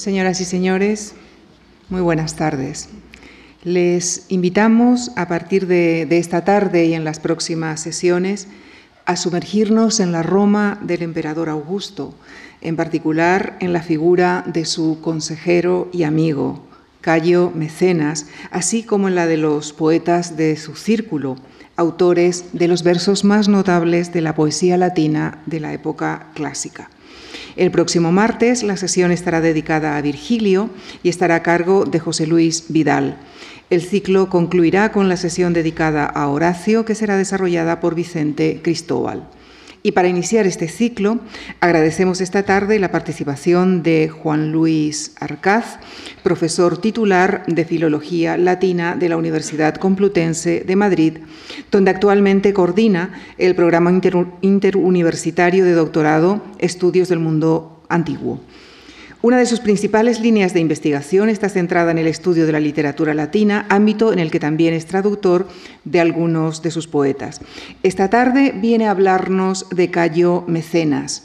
Señoras y señores, muy buenas tardes. Les invitamos a partir de, esta tarde y en las próximas sesiones a sumergirnos en la Roma del emperador Augusto, en particular en la figura de su consejero y amigo, Cayo Mecenas, así como en la de los poetas de su círculo, autores de los versos más notables de la poesía latina de la época clásica. El próximo martes la sesión estará dedicada a Virgilio y estará a cargo de José Luis Vidal. El ciclo concluirá con la sesión dedicada a Horacio, que será desarrollada por Vicente Cristóbal. Y para iniciar este ciclo, agradecemos esta tarde la participación de Juan Luis Arcaz, profesor titular de Filología Latina de la Universidad Complutense de Madrid, donde actualmente coordina el programa interuniversitario de doctorado Estudios del Mundo Antiguo. Una de sus principales líneas de investigación está centrada en el estudio de la literatura latina, ámbito en el que también es traductor de algunos de sus poetas. Esta tarde viene a hablarnos de Cayo Mecenas,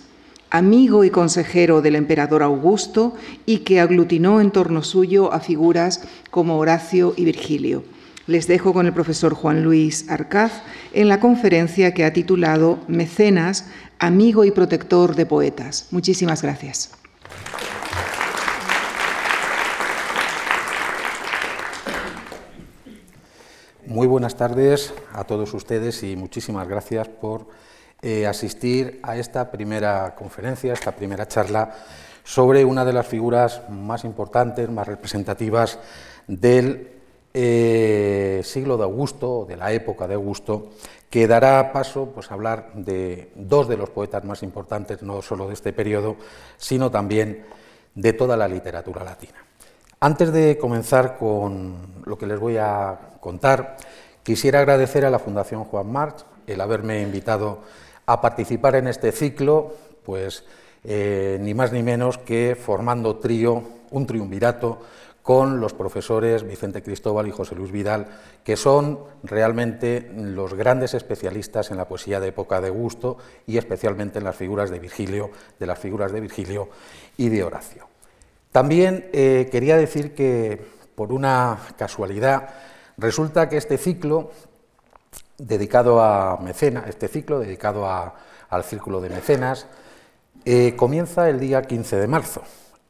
amigo y consejero del emperador Augusto y que aglutinó en torno suyo a figuras como Horacio y Virgilio. Les dejo con el profesor Juan Luis Arcaz en la conferencia que ha titulado Mecenas, amigo y protector de poetas. Muchísimas gracias. Muy buenas tardes a todos ustedes y muchísimas gracias por eh, asistir a esta primera conferencia, esta primera charla sobre una de las figuras más importantes, más representativas del eh, siglo de Augusto, de la época de Augusto, que dará paso pues, a hablar de dos de los poetas más importantes, no solo de este periodo, sino también de toda la literatura latina. Antes de comenzar con lo que les voy a contar, quisiera agradecer a la Fundación Juan March el haberme invitado a participar en este ciclo, pues eh, ni más ni menos que formando trío, un triunvirato con los profesores Vicente Cristóbal y José Luis Vidal, que son realmente los grandes especialistas en la poesía de época de gusto y especialmente en las figuras de Virgilio, de las figuras de Virgilio y de Horacio. También eh, quería decir que, por una casualidad, resulta que este ciclo dedicado a mecenas, este ciclo dedicado al círculo de mecenas, eh, comienza el día 15 de marzo,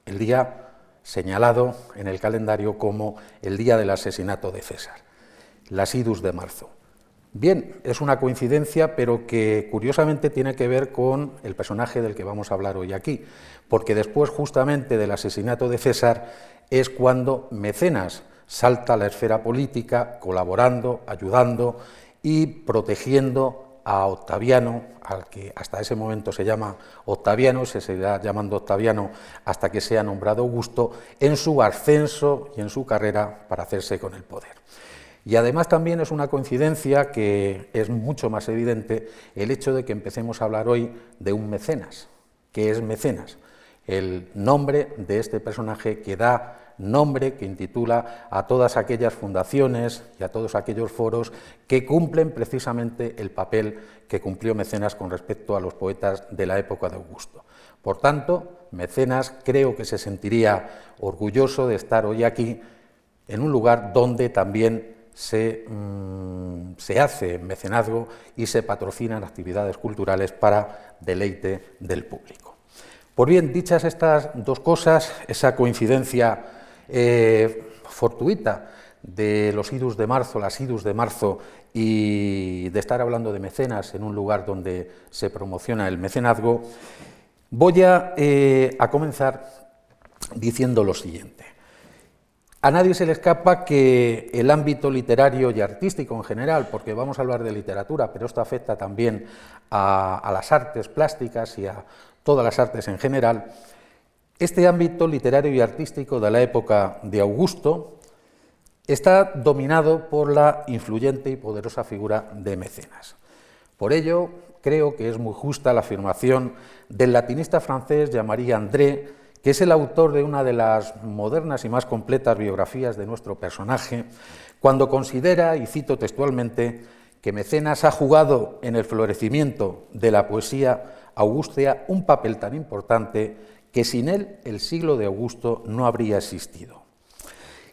el día señalado en el calendario como el día del asesinato de César, las idus de marzo. Bien, es una coincidencia, pero que curiosamente tiene que ver con el personaje del que vamos a hablar hoy aquí, porque después justamente del asesinato de César es cuando Mecenas salta a la esfera política, colaborando, ayudando y protegiendo a Octaviano, al que hasta ese momento se llama Octaviano, se seguirá llamando Octaviano hasta que sea nombrado Augusto, en su ascenso y en su carrera para hacerse con el poder. Y además también es una coincidencia que es mucho más evidente el hecho de que empecemos a hablar hoy de un mecenas. que es mecenas? El nombre de este personaje que da nombre, que intitula a todas aquellas fundaciones y a todos aquellos foros que cumplen precisamente el papel que cumplió Mecenas con respecto a los poetas de la época de Augusto. Por tanto, Mecenas creo que se sentiría orgulloso de estar hoy aquí en un lugar donde también Mm, se, hace mecenazgo y se patrocinan actividades culturales para deleite del público. Por bien, dichas estas dos cosas, esa coincidencia eh, fortuita de los idus de marzo, las idus de marzo y de estar hablando de mecenas en un lugar donde se promociona el mecenazgo, voy a eh, comenzar diciendo lo siguiente. A nadie se le escapa que el ámbito literario y artístico en general, porque vamos a hablar de literatura, pero esto afecta también a, las artes plásticas y a todas las artes en general, este ámbito literario y artístico de la época de Augusto está dominado por la influyente y poderosa figura de Mecenas. Por ello, creo que es muy justa la afirmación del latinista francés Jean-Marie André, que es el autor de una de las modernas y más completas biografías de nuestro personaje, cuando considera, y cito textualmente, que Mecenas ha jugado en el florecimiento de la poesía augustea un papel tan importante que sin él el siglo de Augusto no habría existido.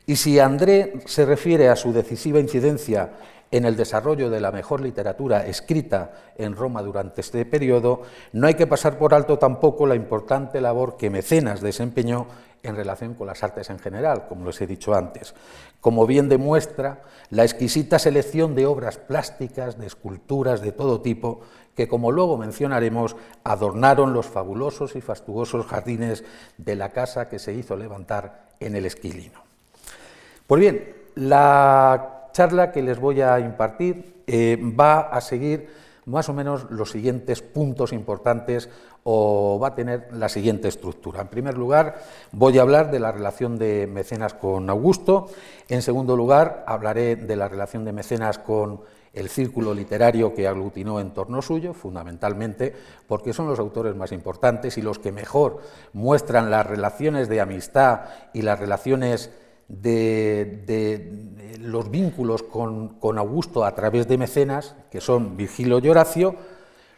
Y si André se refiere a su decisiva incidencia en el desarrollo de la mejor literatura escrita en Roma durante este periodo, no hay que pasar por alto tampoco la importante labor que Mecenas desempeñó en relación con las artes en general, como les he dicho antes, como bien demuestra la exquisita selección de obras plásticas, de esculturas de todo tipo, que, como luego mencionaremos, adornaron los fabulosos y fastuosos jardines de la casa que se hizo levantar en el Esquilino. Pues bien, la charla que les voy a impartir eh, va a seguir más o menos los siguientes puntos importantes o va a tener la siguiente estructura. En primer lugar, voy a hablar de la relación de Mecenas con Augusto. En segundo lugar, hablaré de la relación de Mecenas con el círculo literario que aglutinó en torno suyo, fundamentalmente porque son los autores más importantes y los que mejor muestran las relaciones de amistad y las relaciones de, los vínculos con, Augusto a través de mecenas, que son Virgilio y Horacio.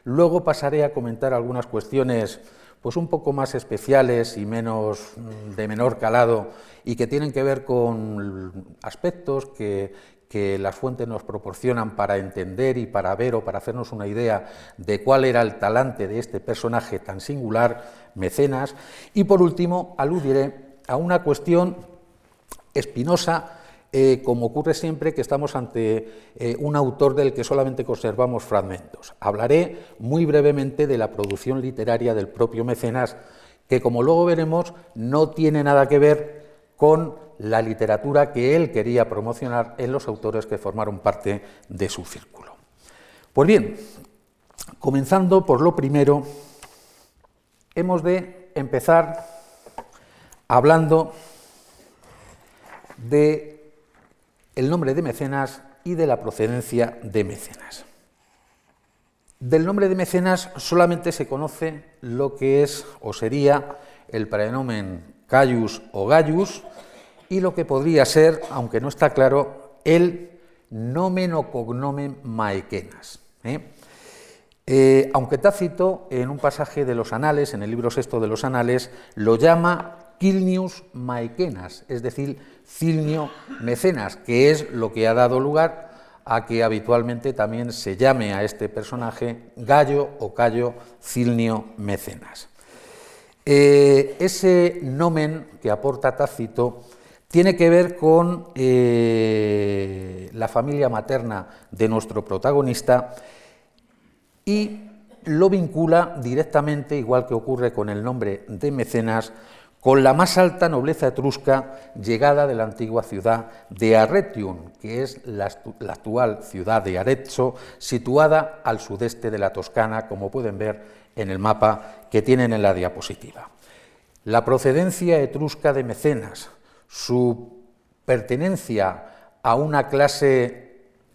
Luego pasaré a comentar algunas cuestiones pues un poco más especiales y menos de menor calado y que tienen que ver con aspectos que, las fuentes nos proporcionan para entender y para ver o para hacernos una idea de cuál era el talante de este personaje tan singular, Mecenas. Y por último, aludiré a una cuestión Espinosa, eh, como ocurre siempre que estamos ante eh, un autor del que solamente conservamos fragmentos. Hablaré muy brevemente de la producción literaria del propio Mecenas, que como luego veremos no tiene nada que ver con la literatura que él quería promocionar en los autores que formaron parte de su círculo. Pues bien, comenzando por lo primero, hemos de empezar hablando de el nombre de mecenas y de la procedencia de mecenas. Del nombre de mecenas solamente se conoce lo que es o sería el prenomen Caius o Gaius y lo que podría ser, aunque no está claro, el nomen o cognomen Maequenas. ¿eh? Eh, aunque Tácito, en un pasaje de los Anales, en el libro sexto de los Anales, lo llama Quilnius Maequenas, es decir, Cilnio Mecenas, que es lo que ha dado lugar a que habitualmente también se llame a este personaje Gallo o Cayo Cilnio Mecenas. Eh, ese nomen que aporta Tácito tiene que ver con eh, la familia materna de nuestro protagonista y lo vincula directamente, igual que ocurre con el nombre de Mecenas, con la más alta nobleza etrusca llegada de la antigua ciudad de Arretium, que es la, actual ciudad de Arezzo, situada al sudeste de la Toscana, como pueden ver en el mapa que tienen en la diapositiva. La procedencia etrusca de Mecenas, su pertenencia a una clase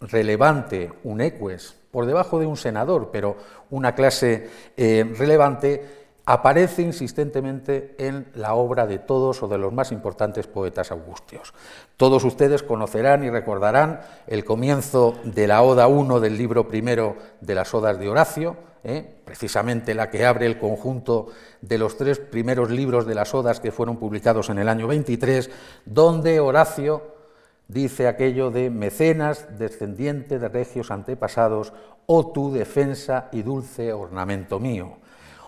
relevante, un eques, por debajo de un senador, pero una clase eh, relevante, aparece insistentemente en la obra de todos o de los más importantes poetas augustios. Todos ustedes conocerán y recordarán el comienzo de la Oda 1 del libro primero de las Odas de Horacio, ¿eh? precisamente la que abre el conjunto de los tres primeros libros de las Odas que fueron publicados en el año 23, donde Horacio dice aquello de mecenas, descendiente de regios antepasados, o oh tu defensa y dulce ornamento mío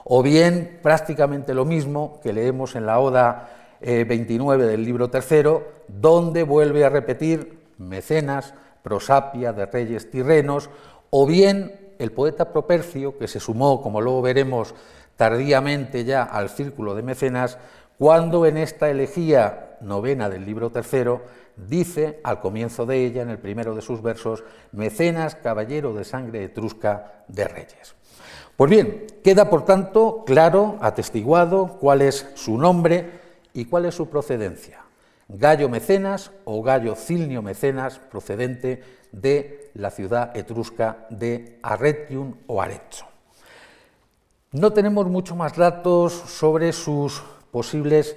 o bien prácticamente lo mismo que leemos en la Oda 29 eh, del libro tercero, donde vuelve a repetir mecenas, prosapia de reyes tirrenos, o bien el poeta Propercio, que se sumó, como luego veremos, tardíamente ya al círculo de mecenas, cuando en esta elegía novena del libro tercero dice al comienzo de ella, en el primero de sus versos, mecenas, caballero de sangre etrusca de reyes. Pues bien, queda por tanto claro, atestiguado, cuál es su nombre y cuál es su procedencia. Gallo Mecenas o Gallo Cilnio Mecenas, procedente de la ciudad etrusca de Arretium o Arezzo. No tenemos mucho más datos sobre sus posibles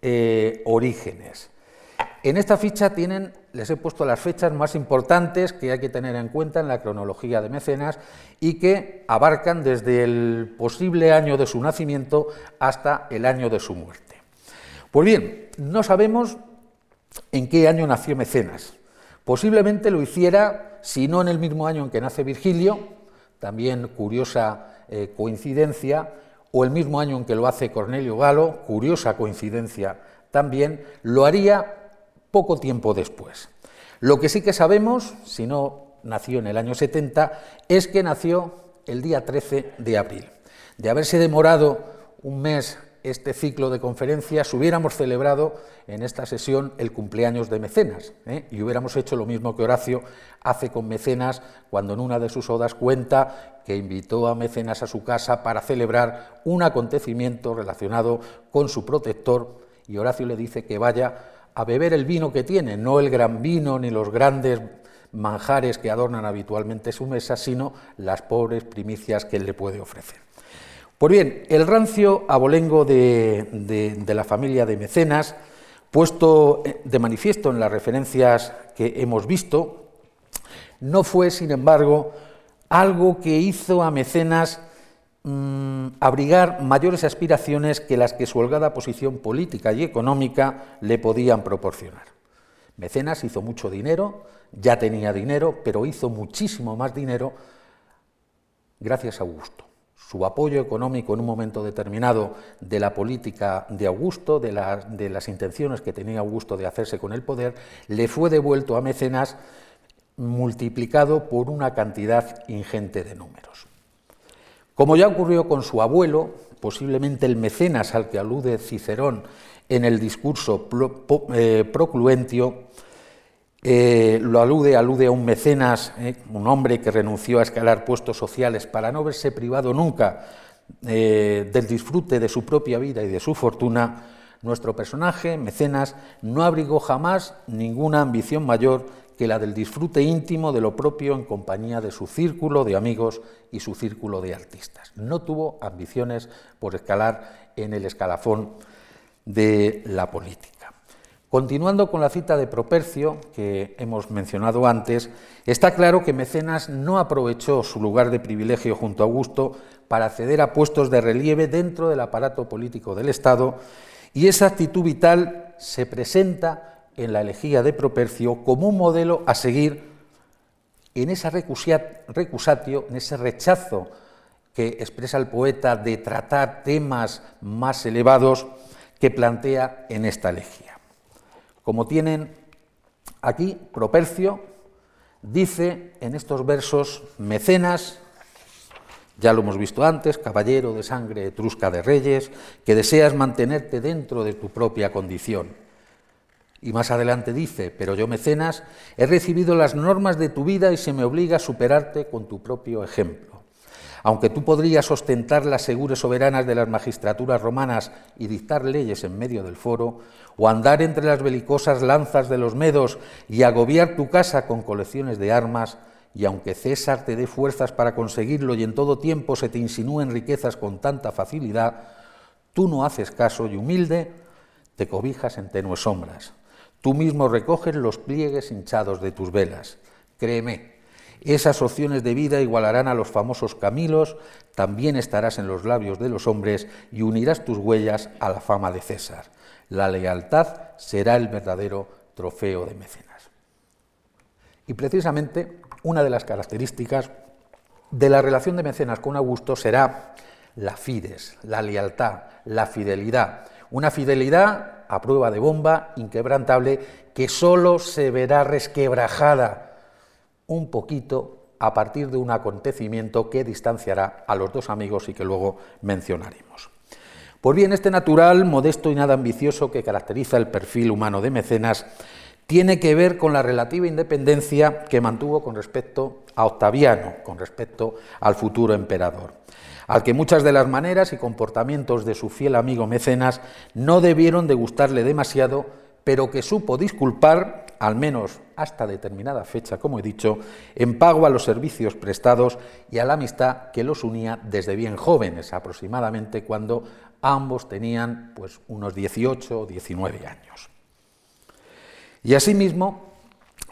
eh, orígenes. En esta ficha tienen, les he puesto las fechas más importantes que hay que tener en cuenta en la cronología de Mecenas y que abarcan desde el posible año de su nacimiento hasta el año de su muerte. Pues bien, no sabemos en qué año nació Mecenas. Posiblemente lo hiciera, si no en el mismo año en que nace Virgilio, también curiosa eh, coincidencia, o el mismo año en que lo hace Cornelio Galo, curiosa coincidencia también, lo haría poco tiempo después. Lo que sí que sabemos, si no nació en el año 70, es que nació el día 13 de abril. De haberse demorado un mes este ciclo de conferencias, hubiéramos celebrado en esta sesión el cumpleaños de Mecenas, ¿eh? y hubiéramos hecho lo mismo que Horacio hace con Mecenas cuando en una de sus odas cuenta que invitó a Mecenas a su casa para celebrar un acontecimiento relacionado con su protector, y Horacio le dice que vaya a beber el vino que tiene, no el gran vino ni los grandes manjares que adornan habitualmente su mesa, sino las pobres primicias que él le puede ofrecer. Pues bien, el rancio abolengo de, la familia de mecenas, puesto de manifiesto en las referencias que hemos visto, no fue, sin embargo, algo que hizo a mecenas Mm, abrigar mayores aspiraciones que las que su holgada posición política y económica le podían proporcionar. Mecenas hizo mucho dinero, ya tenía dinero, pero hizo muchísimo más dinero gracias a Augusto. Su apoyo económico en un momento determinado de la política de Augusto, de, de las intenciones que tenía Augusto de hacerse con el poder, le fue devuelto a Mecenas multiplicado por una cantidad ingente de números. Como ya ocurrió con su abuelo, posiblemente el mecenas al que alude Cicerón en el discurso eh, Procluentio, eh, lo alude, alude a un mecenas, eh, un hombre que renunció a escalar puestos sociales para no verse privado nunca del disfrute de su propia vida y de su fortuna, nuestro personaje, mecenas, no abrigó jamás ninguna ambición mayor que la del disfrute íntimo de lo propio en compañía de su círculo de amigos y su círculo de artistas. No tuvo ambiciones por escalar en el escalafón de la política. Continuando con la cita de Propercio, que hemos mencionado antes, está claro que Mecenas no aprovechó su lugar de privilegio junto a Augusto para acceder a puestos de relieve dentro del aparato político del Estado, y esa actitud vital se presenta en la elegía de Propercio como un modelo a seguir en esa recusatio, en ese rechazo que expresa el poeta de tratar temas más elevados que plantea en esta elegía. Como tienen aquí, Propercio dice en estos versos, mecenas, ya lo hemos visto antes, caballero de sangre etrusca de reyes, que deseas mantenerte dentro de tu propia condición y más adelante dice, pero yo mecenas, he recibido las normas de tu vida y se me obliga a superarte con tu propio ejemplo. Aunque tú podrías ostentar las seguras soberanas de las magistraturas romanas y dictar leyes en medio del foro, o andar entre las belicosas lanzas de los medos y agobiar tu casa con colecciones de armas, y aunque César te dé fuerzas para conseguirlo y en todo tiempo se te insinúen riquezas con tanta facilidad, tú no haces caso y humilde te cobijas en tenues sombras. Tú mismo recoges los pliegues hinchados de tus velas. Créeme, esas opciones de vida igualarán a los famosos Camilos, también estarás en los labios de los hombres y unirás tus huellas a la fama de César. La lealtad será el verdadero trofeo de mecenas. Y precisamente una de las características de la relación de mecenas con Augusto será la fides, la lealtad, la fidelidad. Una fidelidad a prueba de bomba, inquebrantable, que sólo se verá resquebrajada un poquito a partir de un acontecimiento que distanciará a los dos amigos y que luego mencionaremos. Pues bien, este natural, modesto y nada ambicioso que caracteriza el perfil humano de Mecenas tiene que ver con la relativa independencia que mantuvo con respecto a Octaviano, con respecto al futuro emperador al que muchas de las maneras y comportamientos de su fiel amigo Mecenas no debieron de gustarle demasiado, pero que supo disculpar, al menos hasta determinada fecha, como he dicho, en pago a los servicios prestados y a la amistad que los unía desde bien jóvenes, aproximadamente cuando ambos tenían pues, unos 18 o 19 años. Y asimismo,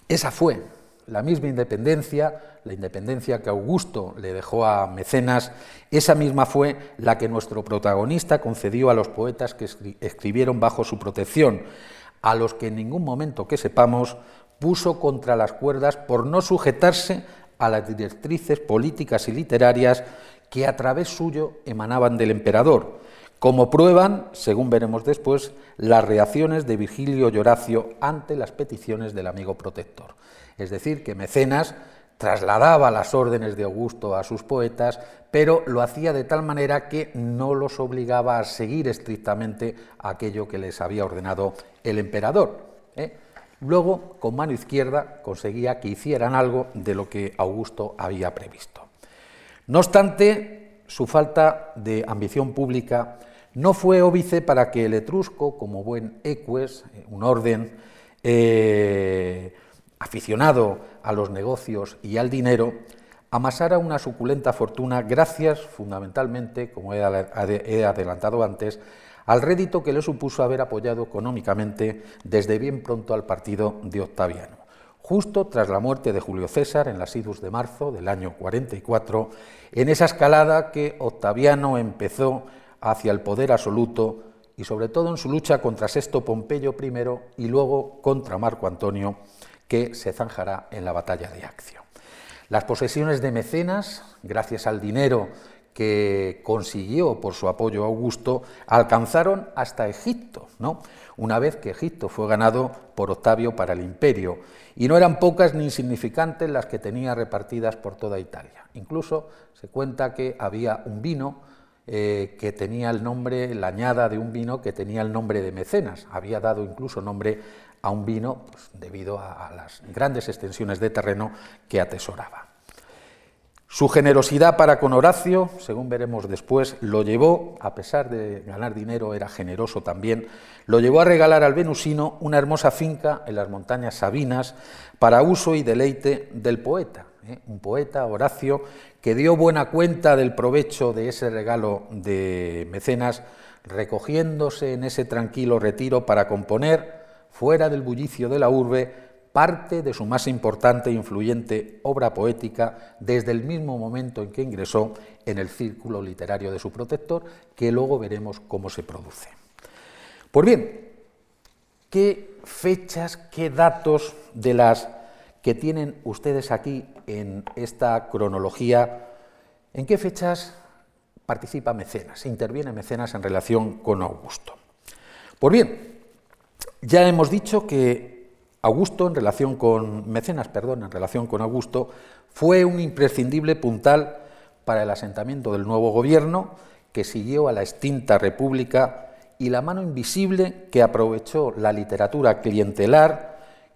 esa fue la misma independencia, la independencia que Augusto le dejó a Mecenas, esa misma fue la que nuestro protagonista concedió a los poetas que escribieron bajo su protección, a los que en ningún momento que sepamos puso contra las cuerdas por no sujetarse a las directrices políticas y literarias que a través suyo emanaban del emperador, como prueban, según veremos después, las reacciones de Virgilio y Horacio ante las peticiones del amigo protector. Es decir, que Mecenas trasladaba las órdenes de Augusto a sus poetas, pero lo hacía de tal manera que no los obligaba a seguir estrictamente aquello que les había ordenado el emperador. ¿eh? Luego, con mano izquierda, conseguía que hicieran algo de lo que Augusto había previsto. No obstante, su falta de ambición pública no fue óbice para que el etrusco, como buen eques, un orden eh, aficionado a los negocios y al dinero, amasara una suculenta fortuna gracias fundamentalmente, como he adelantado antes, al rédito que le supuso haber apoyado económicamente desde bien pronto al partido de Octaviano. Justo tras la muerte de Julio César en las idus de marzo del año 44, en esa escalada que Octaviano empezó hacia el poder absoluto y sobre todo en su lucha contra Sexto Pompeyo I y luego contra Marco Antonio, que se zanjará en la batalla de Accio. Las posesiones de Mecenas, gracias al dinero que consiguió por su apoyo a Augusto, alcanzaron hasta Egipto, ¿no? una vez que Egipto fue ganado por Octavio para el imperio, y no eran pocas ni insignificantes las que tenía repartidas por toda Italia. Incluso se cuenta que había un vino eh, que tenía el nombre, la añada de un vino que tenía el nombre de Mecenas. Había dado incluso nombre a un vino pues, debido a, las grandes extensiones de terreno que atesoraba. Su generosidad para con Horacio, según veremos después, lo llevó, a pesar de ganar dinero, era generoso también, lo llevó a regalar al venusino una hermosa finca en las montañas Sabinas para uso y deleite del poeta. ¿eh? un poeta, Horacio, que dio buena cuenta del provecho de ese regalo de mecenas, recogiéndose en ese tranquilo retiro para componer, fuera del bullicio de la urbe, parte de su más importante e influyente obra poética desde el mismo momento en que ingresó en el círculo literario de su protector, que luego veremos cómo se produce. Pues bien, ¿qué fechas, qué datos de las que tienen ustedes aquí en esta cronología, ¿en qué fechas participa Mecenas, interviene Mecenas en relación con Augusto? Pues bien, ya hemos dicho que Augusto en relación con Mecenas, perdón, en relación con Augusto, fue un imprescindible puntal para el asentamiento del nuevo gobierno que siguió a la extinta república y la mano invisible que aprovechó la literatura clientelar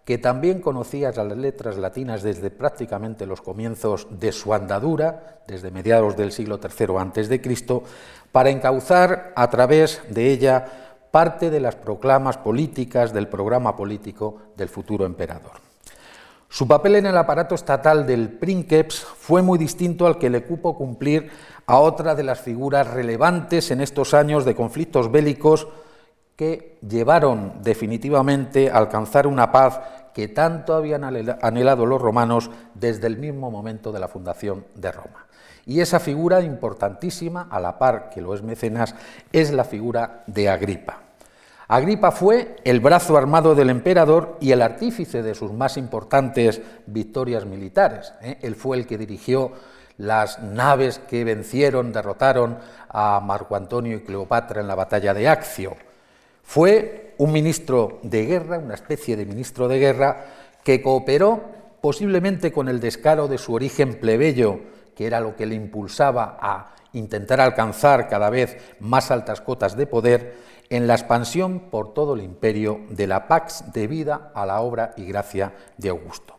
que también conocía las letras latinas desde prácticamente los comienzos de su andadura, desde mediados del siglo III a.C., para encauzar a través de ella parte de las proclamas políticas del programa político del futuro emperador. Su papel en el aparato estatal del Princeps fue muy distinto al que le cupo cumplir a otra de las figuras relevantes en estos años de conflictos bélicos que llevaron definitivamente a alcanzar una paz que tanto habían anhelado los romanos desde el mismo momento de la fundación de Roma. Y esa figura importantísima, a la par que lo es Mecenas, es la figura de Agripa. Agripa fue el brazo armado del emperador y el artífice de sus más importantes victorias militares. ¿eh? Él fue el que dirigió las naves que vencieron, derrotaron a Marco Antonio y Cleopatra en la batalla de Accio. Fue un ministro de guerra, una especie de ministro de guerra, que cooperó posiblemente con el descaro de su origen plebeyo, que era lo que le impulsaba a intentar alcanzar cada vez más altas cotas de poder, en la expansión por todo el imperio de la Pax debida a la obra y gracia de Augusto.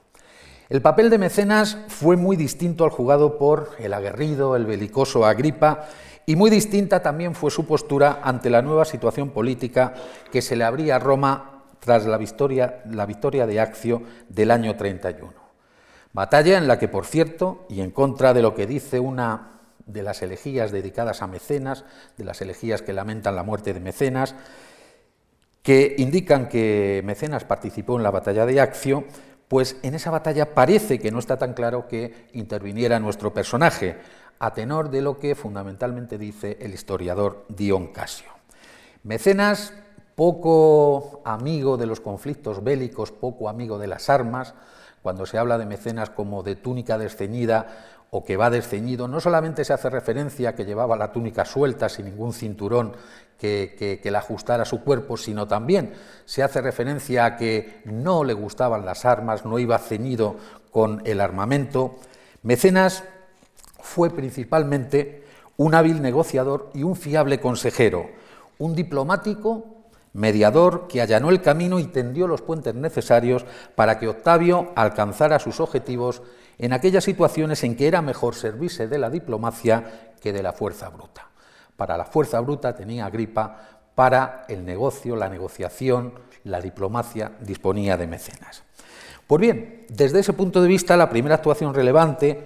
El papel de Mecenas fue muy distinto al jugado por el aguerrido, el belicoso Agripa, y muy distinta también fue su postura ante la nueva situación política que se le abría a Roma tras la victoria, la victoria de Accio del año 31. Batalla en la que, por cierto, y en contra de lo que dice una de las elegías dedicadas a Mecenas, de las elegías que lamentan la muerte de Mecenas, que indican que Mecenas participó en la batalla de Accio, pues en esa batalla parece que no está tan claro que interviniera nuestro personaje, a tenor de lo que fundamentalmente dice el historiador Dion Casio. Mecenas, poco amigo de los conflictos bélicos, poco amigo de las armas, cuando se habla de mecenas como de túnica desceñida o que va desceñido, no solamente se hace referencia a que llevaba la túnica suelta sin ningún cinturón que, la ajustara a su cuerpo, sino también se hace referencia a que no le gustaban las armas, no iba ceñido con el armamento. Mecenas fue principalmente un hábil negociador y un fiable consejero, un diplomático mediador que allanó el camino y tendió los puentes necesarios para que Octavio alcanzara sus objetivos en aquellas situaciones en que era mejor servirse de la diplomacia que de la fuerza bruta. Para la fuerza bruta tenía Agripa, para el negocio, la negociación, la diplomacia disponía de mecenas. Pues bien, desde ese punto de vista, la primera actuación relevante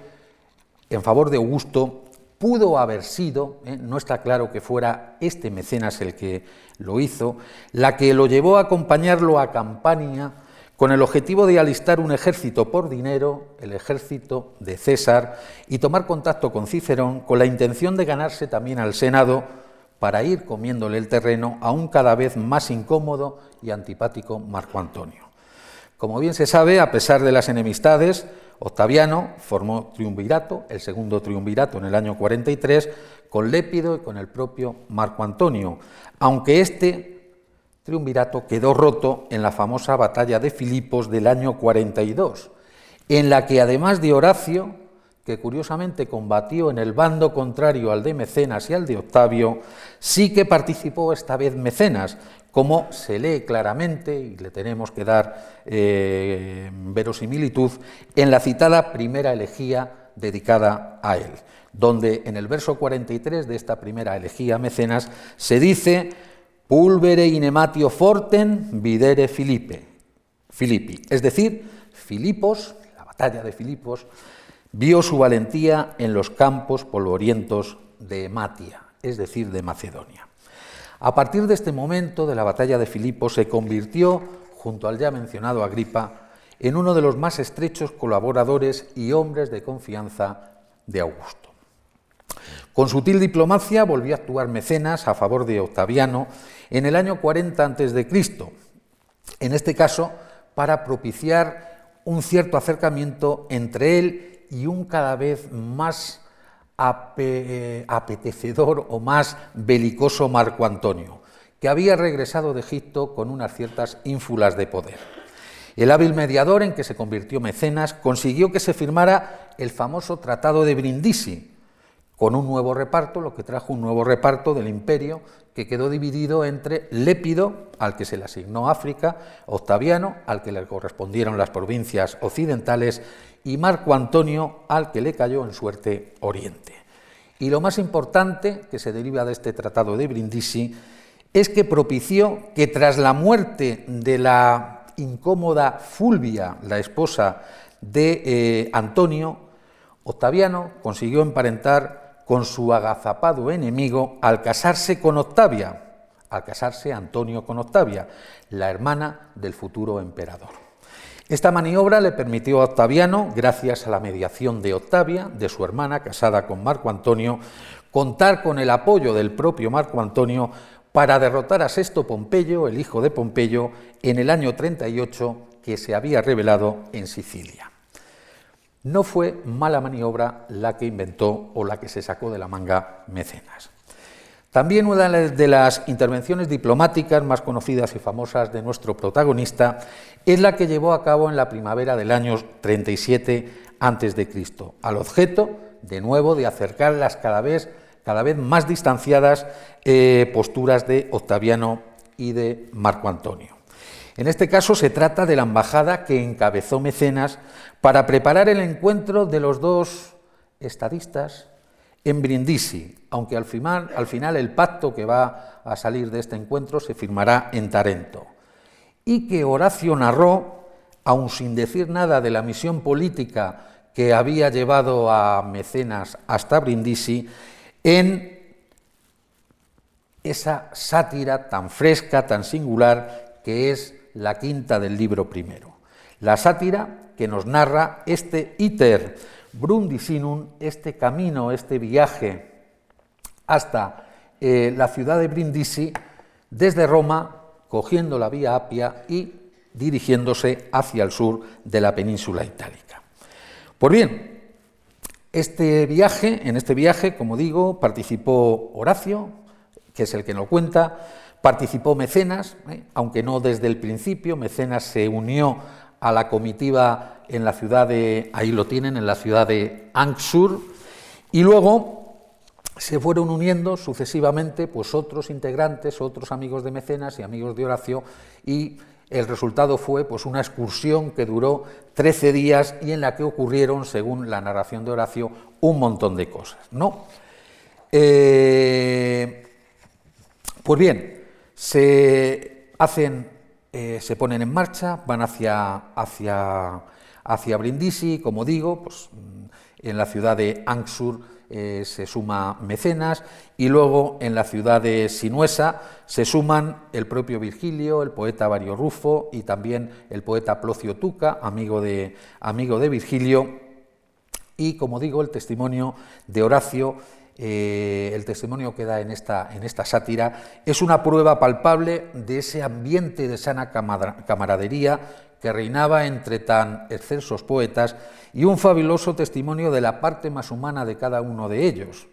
en favor de Augusto pudo haber sido, ¿eh? no está claro que fuera este mecenas el que lo hizo, la que lo llevó a acompañarlo a Campania con el objetivo de alistar un ejército por dinero, el ejército de César, y tomar contacto con Cicerón con la intención de ganarse también al Senado para ir comiéndole el terreno a un cada vez más incómodo y antipático Marco Antonio. Como bien se sabe, a pesar de las enemistades, Octaviano formó triunvirato, el segundo triunvirato en el año 43, con Lépido y con el propio Marco Antonio, aunque este triunvirato quedó roto en la famosa batalla de Filipos del año 42, en la que además de Horacio, que curiosamente combatió en el bando contrario al de Mecenas y al de Octavio, sí que participó esta vez Mecenas, como se lee claramente, y le tenemos que dar eh, verosimilitud, en la citada primera elegía dedicada a él, donde en el verso 43 de esta primera elegía Mecenas se dice Pulvere inematio forten videre Filipe, Filippi. Es decir, Filipos, la batalla de Filipos, vio su valentía en los campos polvorientos de Ematia, es decir, de Macedonia. A partir de este momento de la batalla de Filipos se convirtió, junto al ya mencionado Agripa, en uno de los más estrechos colaboradores y hombres de confianza de Augusto. Con sutil diplomacia volvió a actuar Mecenas a favor de Octaviano en el año 40 a.C., en este caso para propiciar un cierto acercamiento entre él y un cada vez más apetecedor o más belicoso Marco Antonio, que había regresado de Egipto con unas ciertas ínfulas de poder. El hábil mediador en que se convirtió Mecenas consiguió que se firmara el famoso Tratado de Brindisi, con un nuevo reparto, lo que trajo un nuevo reparto del imperio que quedó dividido entre Lépido, al que se le asignó África, Octaviano, al que le correspondieron las provincias occidentales, y Marco Antonio, al que le cayó en suerte Oriente. Y lo más importante que se deriva de este tratado de Brindisi es que propició que tras la muerte de la incómoda Fulvia, la esposa de eh, Antonio, Octaviano consiguió emparentar con su agazapado enemigo al casarse con Octavia, al casarse Antonio con Octavia, la hermana del futuro emperador. Esta maniobra le permitió a Octaviano, gracias a la mediación de Octavia, de su hermana casada con Marco Antonio, contar con el apoyo del propio Marco Antonio para derrotar a Sexto Pompeyo, el hijo de Pompeyo, en el año 38 que se había revelado en Sicilia. No fue mala maniobra la que inventó o la que se sacó de la manga Mecenas. También una de las intervenciones diplomáticas más conocidas y famosas de nuestro protagonista es la que llevó a cabo en la primavera del año 37 a.C., al objeto, de nuevo, de acercar las cada vez, cada vez más distanciadas eh, posturas de Octaviano y de Marco Antonio. En este caso se trata de la embajada que encabezó Mecenas para preparar el encuentro de los dos estadistas en Brindisi, aunque al final, al final el pacto que va a salir de este encuentro se firmará en Tarento, y que Horacio narró, aun sin decir nada de la misión política que había llevado a Mecenas hasta Brindisi, en esa sátira tan fresca, tan singular, que es la quinta del libro primero. La sátira que nos narra este iter brundisinum, este camino, este viaje hasta eh, la ciudad de Brindisi, desde Roma, cogiendo la vía Apia y dirigiéndose hacia el sur de la península itálica. Pues bien, este viaje, en este viaje, como digo, participó Horacio, que es el que nos cuenta, participó Mecenas, ¿eh? aunque no desde el principio, Mecenas se unió a la comitiva en la ciudad de, ahí lo tienen, en la ciudad de Anxur, y luego se fueron uniendo sucesivamente pues otros integrantes, otros amigos de Mecenas y amigos de Horacio, y el resultado fue pues una excursión que duró 13 días y en la que ocurrieron, según la narración de Horacio, un montón de cosas. ¿no? Eh, pues bien, se hacen, eh, se ponen en marcha, van hacia, hacia, hacia Brindisi, como digo, pues, en la ciudad de Anxur eh, se suma Mecenas y luego en la ciudad de Sinuesa se suman el propio Virgilio, el poeta Vario Rufo y también el poeta Plocio Tuca, amigo de, amigo de Virgilio, y como digo, el testimonio de Horacio eh, el testimonio que da en esta, en esta sátira, es una prueba palpable de ese ambiente de sana camaradería que reinaba entre tan excelsos poetas y un fabuloso testimonio de la parte más humana de cada uno de ellos.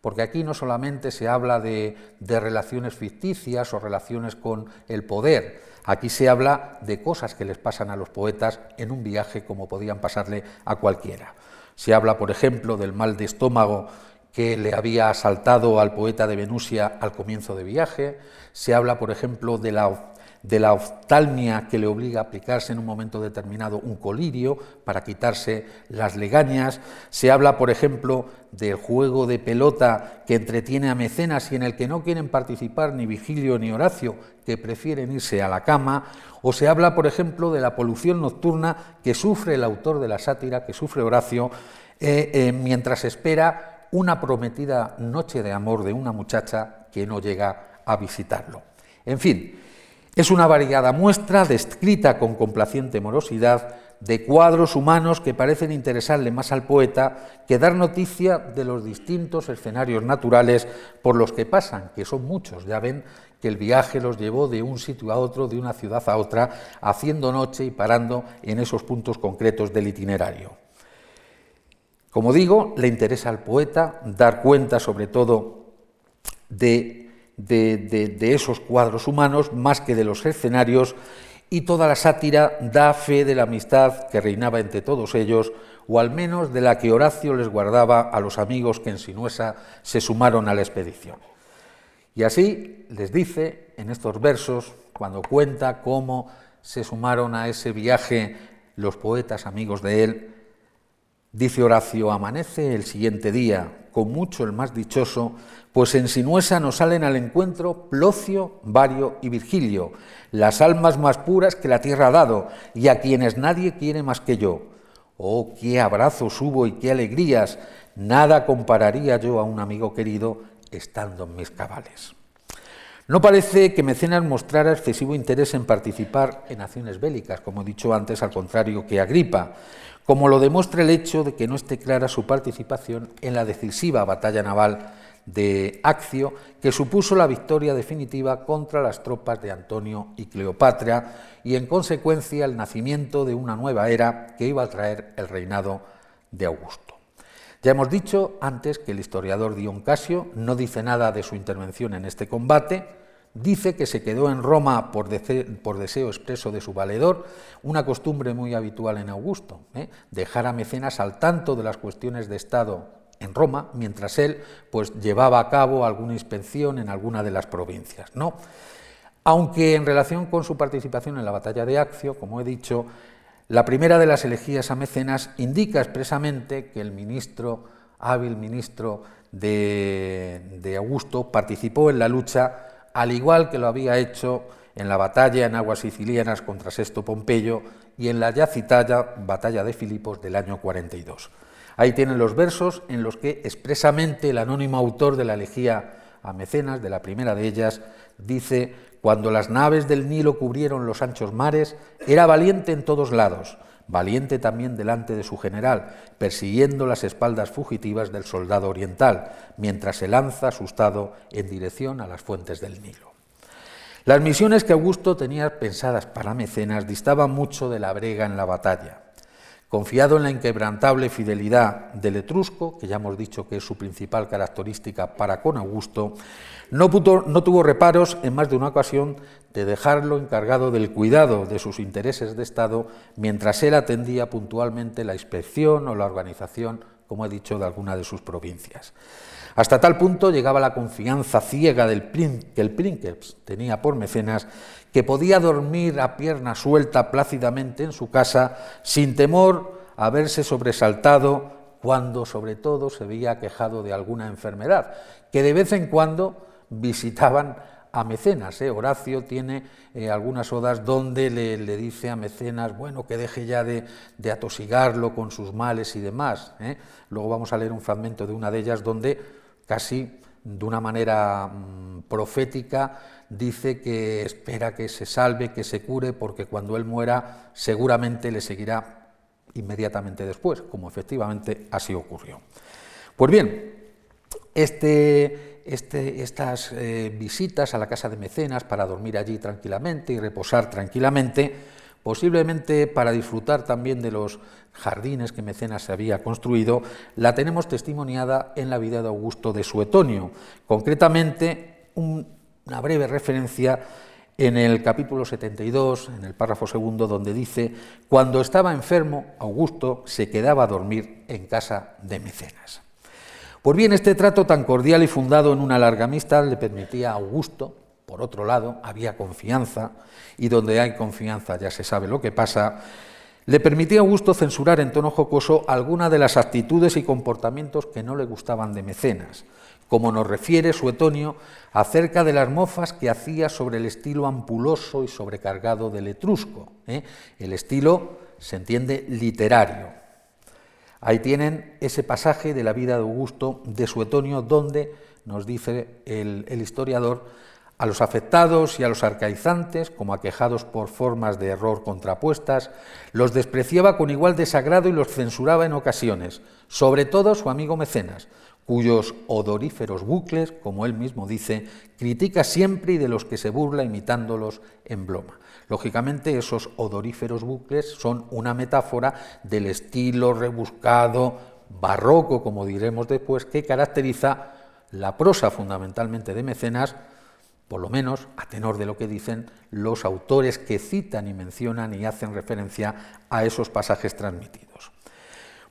Porque aquí no solamente se habla de, relaciones ficticias o relaciones con el poder, aquí se habla de cosas que les pasan a los poetas en un viaje como podían pasarle a cualquiera. Se habla, por ejemplo, del mal de estómago que le había asaltado al poeta de Venusia al comienzo de viaje. Se habla, por ejemplo, de la, de la oftalmia que le obliga a aplicarse en un momento determinado un colirio para quitarse las legañas. Se habla, por ejemplo, del juego de pelota que entretiene a mecenas y en el que no quieren participar ni Vigilio ni Horacio, que prefieren irse a la cama. O se habla, por ejemplo, de la polución nocturna que sufre el autor de la sátira, que sufre Horacio, eh, eh, mientras espera una prometida noche de amor de una muchacha que no llega a visitarlo. En fin, es una variada muestra descrita con complaciente morosidad de cuadros humanos que parecen interesarle más al poeta que dar noticia de los distintos escenarios naturales por los que pasan, que son muchos. Ya ven que el viaje los llevó de un sitio a otro, de una ciudad a otra, haciendo noche y parando en esos puntos concretos del itinerario. Como digo, le interesa al poeta dar cuenta sobre todo de, esos cuadros humanos más que de los escenarios y toda la sátira da fe de la amistad que reinaba entre todos ellos, o al menos de la que Horacio les guardaba a los amigos que en Sinuesa se sumaron a la expedición. Y así les dice en estos versos, cuando cuenta cómo se sumaron a ese viaje los poetas amigos de él, Dice Horacio, amanece el siguiente día, con mucho el más dichoso, pues en Sinuesa nos salen al encuentro Plocio, Vario y Virgilio, las almas más puras que la tierra ha dado, y a quienes nadie quiere más que yo. Oh, qué abrazos hubo y qué alegrías, nada compararía yo a un amigo querido estando en mis cabales. No parece que Mecenas mostrara excesivo interés en participar en acciones bélicas, como he dicho antes, al contrario que Agripa, como lo demuestra el hecho de que no esté clara su participación en la decisiva batalla naval de Accio, que supuso la victoria definitiva contra las tropas de Antonio y Cleopatra y en consecuencia el nacimiento de una nueva era que iba a traer el reinado de Augusto. Ya hemos dicho antes que el historiador Dion Casio no dice nada de su intervención en este combate, Dice que se quedó en Roma por, deseo, expreso de su valedor, una costumbre muy habitual en Augusto, ¿eh? dejar a Mecenas al tanto de las cuestiones de Estado en Roma, mientras él pues, llevaba a cabo alguna inspección en alguna de las provincias. ¿no? Aunque en relación con su participación en la batalla de Accio, como he dicho, la primera de las elegías a Mecenas indica expresamente que el ministro, hábil ministro de Augusto, participó en la lucha al igual que lo había hecho en la batalla en aguas sicilianas contra Sexto Pompeyo y en la ya citada batalla de Filipos del año 42. Ahí tienen los versos en los que expresamente el anónimo autor de la elegía a Mecenas, de la primera de ellas, dice, cuando las naves del Nilo cubrieron los anchos mares, era valiente en todos lados, valiente también delante de su general, persiguiendo las espaldas fugitivas del soldado oriental, mientras se lanza asustado en dirección a las fuentes del Nilo. Las misiones que Augusto tenía pensadas para Mecenas distaban mucho de la brega en la batalla. Confiado en la inquebrantable fidelidad del etrusco, que ya hemos dicho que es su principal característica para con Augusto, no, tuvo reparos en más de una ocasión de dejarlo encargado del cuidado de sus intereses de Estado mientras él atendía puntualmente la inspección o la organización, como he dicho, de alguna de sus provincias. Hasta tal punto llegaba la confianza ciega del que el Princeps tenía por mecenas que podía dormir a pierna suelta plácidamente en su casa sin temor a verse sobresaltado cuando sobre todo se veía quejado de alguna enfermedad, que de vez en cuando visitaban a Mecenas. ¿eh? Horacio tiene eh, algunas odas donde le, dice a Mecenas, bueno, que deje ya de, atosigarlo con sus males y demás. ¿eh? Luego vamos a leer un fragmento de una de ellas donde casi de una manera mm, profética dice que espera que se salve, que se cure, porque cuando él muera seguramente le seguirá inmediatamente después, como efectivamente así ocurrió. Pues bien, este, este, estas eh, visitas a la casa de mecenas para dormir allí tranquilamente y reposar tranquilamente, posiblemente para disfrutar también de los jardines que Mecenas se había construido, la tenemos testimoniada en la vida de Augusto de Suetonio, concretamente una breve referencia en el capítulo 72, en el párrafo segundo, donde dice, cuando estaba enfermo, Augusto se quedaba a dormir en casa de Mecenas. Pues bien, este trato tan cordial y fundado en una larga amistad le permitía a Augusto, por otro lado, había confianza, y donde hay confianza ya se sabe lo que pasa, le permitía a Augusto censurar en tono jocoso algunas de las actitudes y comportamientos que no le gustaban de Mecenas, como nos refiere Suetonio acerca de las mofas que hacía sobre el estilo ampuloso y sobrecargado del etrusco. ¿eh? El estilo se entiende literario. Ahí tienen ese pasaje de la vida de Augusto de Suetonio donde nos dice el, el historiador a los afectados y a los arcaizantes, como aquejados por formas de error contrapuestas, los despreciaba con igual desagrado y los censuraba en ocasiones, sobre todo su amigo Mecenas, cuyos odoríferos bucles, como él mismo dice, critica siempre y de los que se burla imitándolos en broma. Lógicamente, esos odoríferos bucles son una metáfora del estilo rebuscado, barroco, como diremos después, que caracteriza la prosa fundamentalmente de Mecenas, por lo menos a tenor de lo que dicen los autores que citan y mencionan y hacen referencia a esos pasajes transmitidos.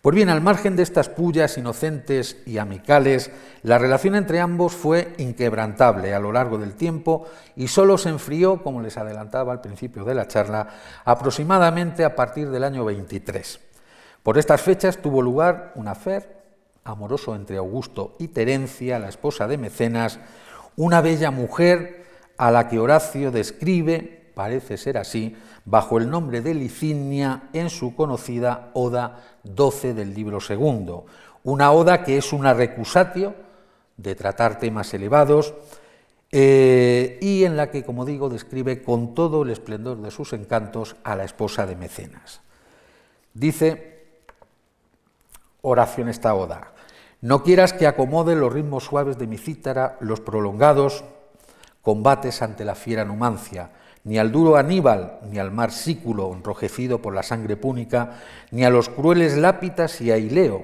Pues bien, al margen de estas pullas inocentes y amicales, la relación entre ambos fue inquebrantable a lo largo del tiempo y solo se enfrió, como les adelantaba al principio de la charla, aproximadamente a partir del año 23. Por estas fechas tuvo lugar un afer amoroso entre Augusto y Terencia, la esposa de Mecenas, una bella mujer a la que Horacio describe, parece ser así, bajo el nombre de Licinia en su conocida Oda 12 del libro segundo, una oda que es una recusatio de tratar temas elevados eh, y en la que, como digo, describe con todo el esplendor de sus encantos a la esposa de Mecenas. Dice Horacio en esta oda, no quieras que acomode los ritmos suaves de mi cítara, los prolongados combates ante la fiera Numancia, ni al duro Aníbal, ni al mar Sículo enrojecido por la sangre púnica, ni a los crueles Lápitas y a Ileo,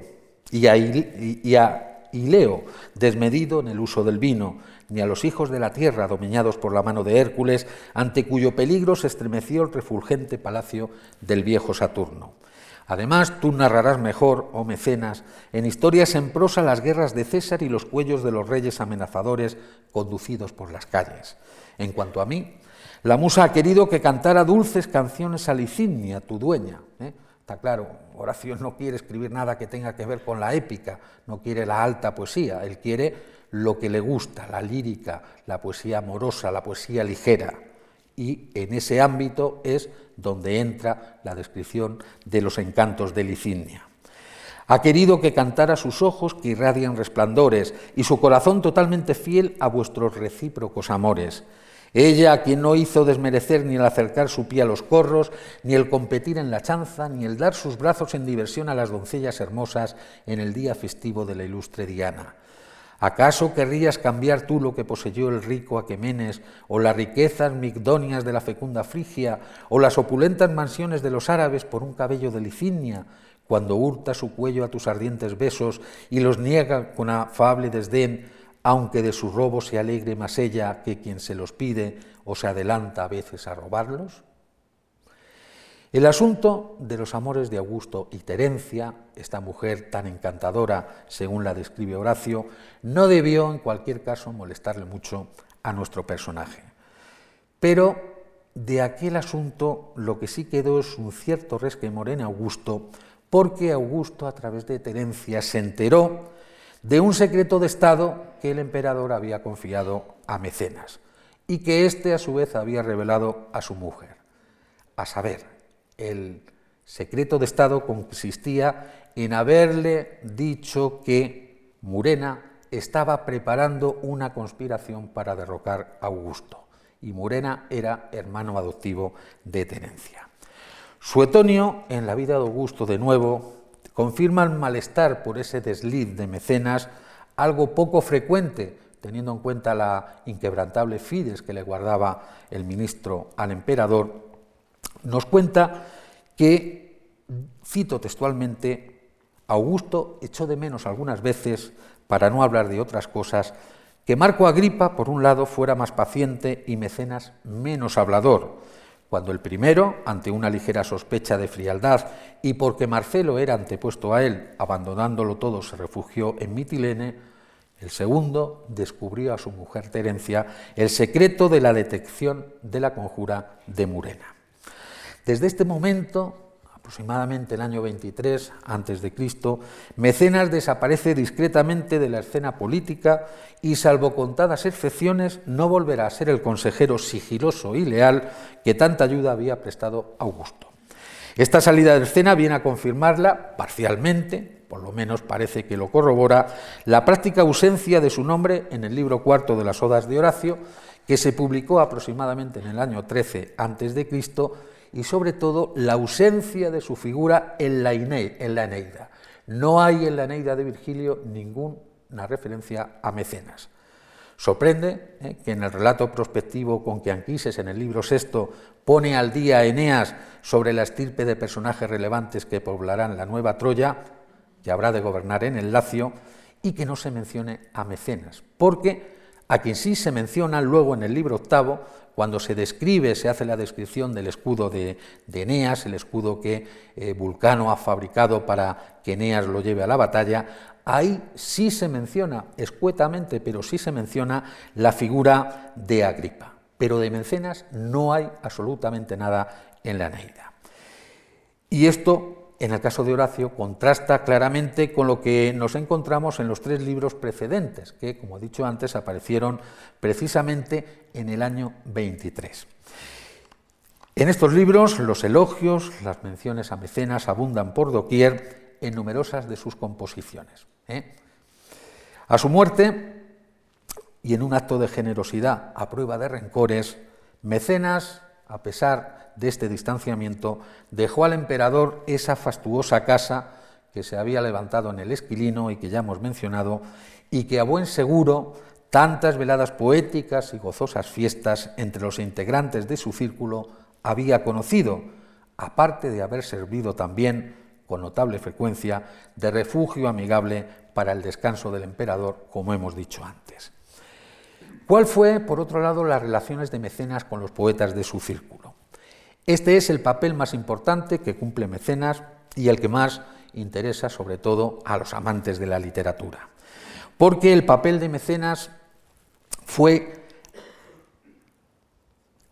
y a, Ileo, desmedido en el uso del vino, ni a los hijos de la tierra dominados por la mano de Hércules, ante cuyo peligro se estremeció el refulgente palacio del viejo Saturno. Además, tú narrarás mejor, oh mecenas, en historias en prosa las guerras de César y los cuellos de los reyes amenazadores conducidos por las calles. En cuanto a mí, la musa ha querido que cantara dulces canciones a Licinia, tu dueña. ¿eh? Está claro, Horacio no quiere escribir nada que tenga que ver con la épica, no quiere la alta poesía, él quiere lo que le gusta, la lírica, la poesía amorosa, la poesía ligera y en ese ámbito es donde entra la descripción de los encantos de Licinia. Ha querido que cantara sus ojos que irradian resplandores y su corazón totalmente fiel a vuestros recíprocos amores. Ella, a quien no hizo desmerecer ni el acercar su pie a los corros, ni el competir en la chanza, ni el dar sus brazos en diversión a las doncellas hermosas en el día festivo de la ilustre Diana. ¿Acaso querrías cambiar tú lo que poseyó el rico Aquemenes, o las riquezas migdonias de la fecunda Frigia, o las opulentas mansiones de los árabes por un cabello de Licinia, cuando hurta su cuello a tus ardientes besos y los niega con afable desdén, aunque de su robo se alegre más ella que quien se los pide o se adelanta a veces a robarlos? El asunto de los amores de Augusto y Terencia, esta mujer tan encantadora, según la describe Horacio, no debió en cualquier caso molestarle mucho a nuestro personaje. Pero de aquel asunto lo que sí quedó es un cierto resquemor en Augusto, porque Augusto a través de Terencia se enteró de un secreto de Estado que el emperador había confiado a Mecenas y que éste a su vez había revelado a su mujer, a saber, el secreto de Estado consistía en haberle dicho que Murena estaba preparando una conspiración para derrocar a Augusto, y Murena era hermano adoptivo de Tenencia. Suetonio, en la vida de Augusto de nuevo, confirma el malestar por ese desliz de mecenas, algo poco frecuente, teniendo en cuenta la inquebrantable fides que le guardaba el ministro al emperador, nos cuenta que, cito textualmente, Augusto echó de menos algunas veces, para no hablar de otras cosas, que Marco Agripa, por un lado, fuera más paciente y Mecenas menos hablador, cuando el primero, ante una ligera sospecha de frialdad y porque Marcelo era antepuesto a él, abandonándolo todo, se refugió en Mitilene, el segundo descubrió a su mujer Terencia el secreto de la detección de la conjura de Murena. Desde este momento, aproximadamente el año 23 a.C., Mecenas desaparece discretamente de la escena política y, salvo contadas excepciones, no volverá a ser el consejero sigiloso y leal que tanta ayuda había prestado Augusto. Esta salida de escena viene a confirmarla parcialmente, por lo menos parece que lo corrobora, la práctica ausencia de su nombre en el libro cuarto de las Odas de Horacio, que se publicó aproximadamente en el año 13 a.C., y sobre todo la ausencia de su figura en la, Eneida. No hay en la Eneida de Virgilio ninguna referencia a Mecenas. Sorprende eh, que en el relato prospectivo con que Anquises en el libro sexto pone al día a Eneas sobre la estirpe de personajes relevantes que poblarán la nueva Troya, que habrá de gobernar en el Lacio, y que no se mencione a Mecenas, porque a quien sí se menciona luego en el libro octavo cuando se describe, se hace la descripción del escudo de, Eneas, el escudo que eh, Vulcano ha fabricado para que Eneas lo lleve a la batalla, ahí sí se menciona, escuetamente, pero sí se menciona la figura de Agripa. Pero de Mencenas no hay absolutamente nada en la Eneida. Y esto en el caso de Horacio, contrasta claramente con lo que nos encontramos en los tres libros precedentes, que, como he dicho antes, aparecieron precisamente en el año 23. En estos libros, los elogios, las menciones a mecenas abundan por doquier en numerosas de sus composiciones. ¿eh? A su muerte, y en un acto de generosidad a prueba de rencores, Mecenas, a pesar de este distanciamiento, dejó al emperador esa fastuosa casa que se había levantado en el Esquilino y que ya hemos mencionado, y que a buen seguro tantas veladas poéticas y gozosas fiestas entre los integrantes de su círculo había conocido, aparte de haber servido también, con notable frecuencia, de refugio amigable para el descanso del emperador, como hemos dicho antes. ¿Cuál fue, por otro lado, las relaciones de Mecenas con los poetas de su círculo? Este es el papel más importante que cumple Mecenas y el que más interesa sobre todo a los amantes de la literatura. Porque el papel de Mecenas fue,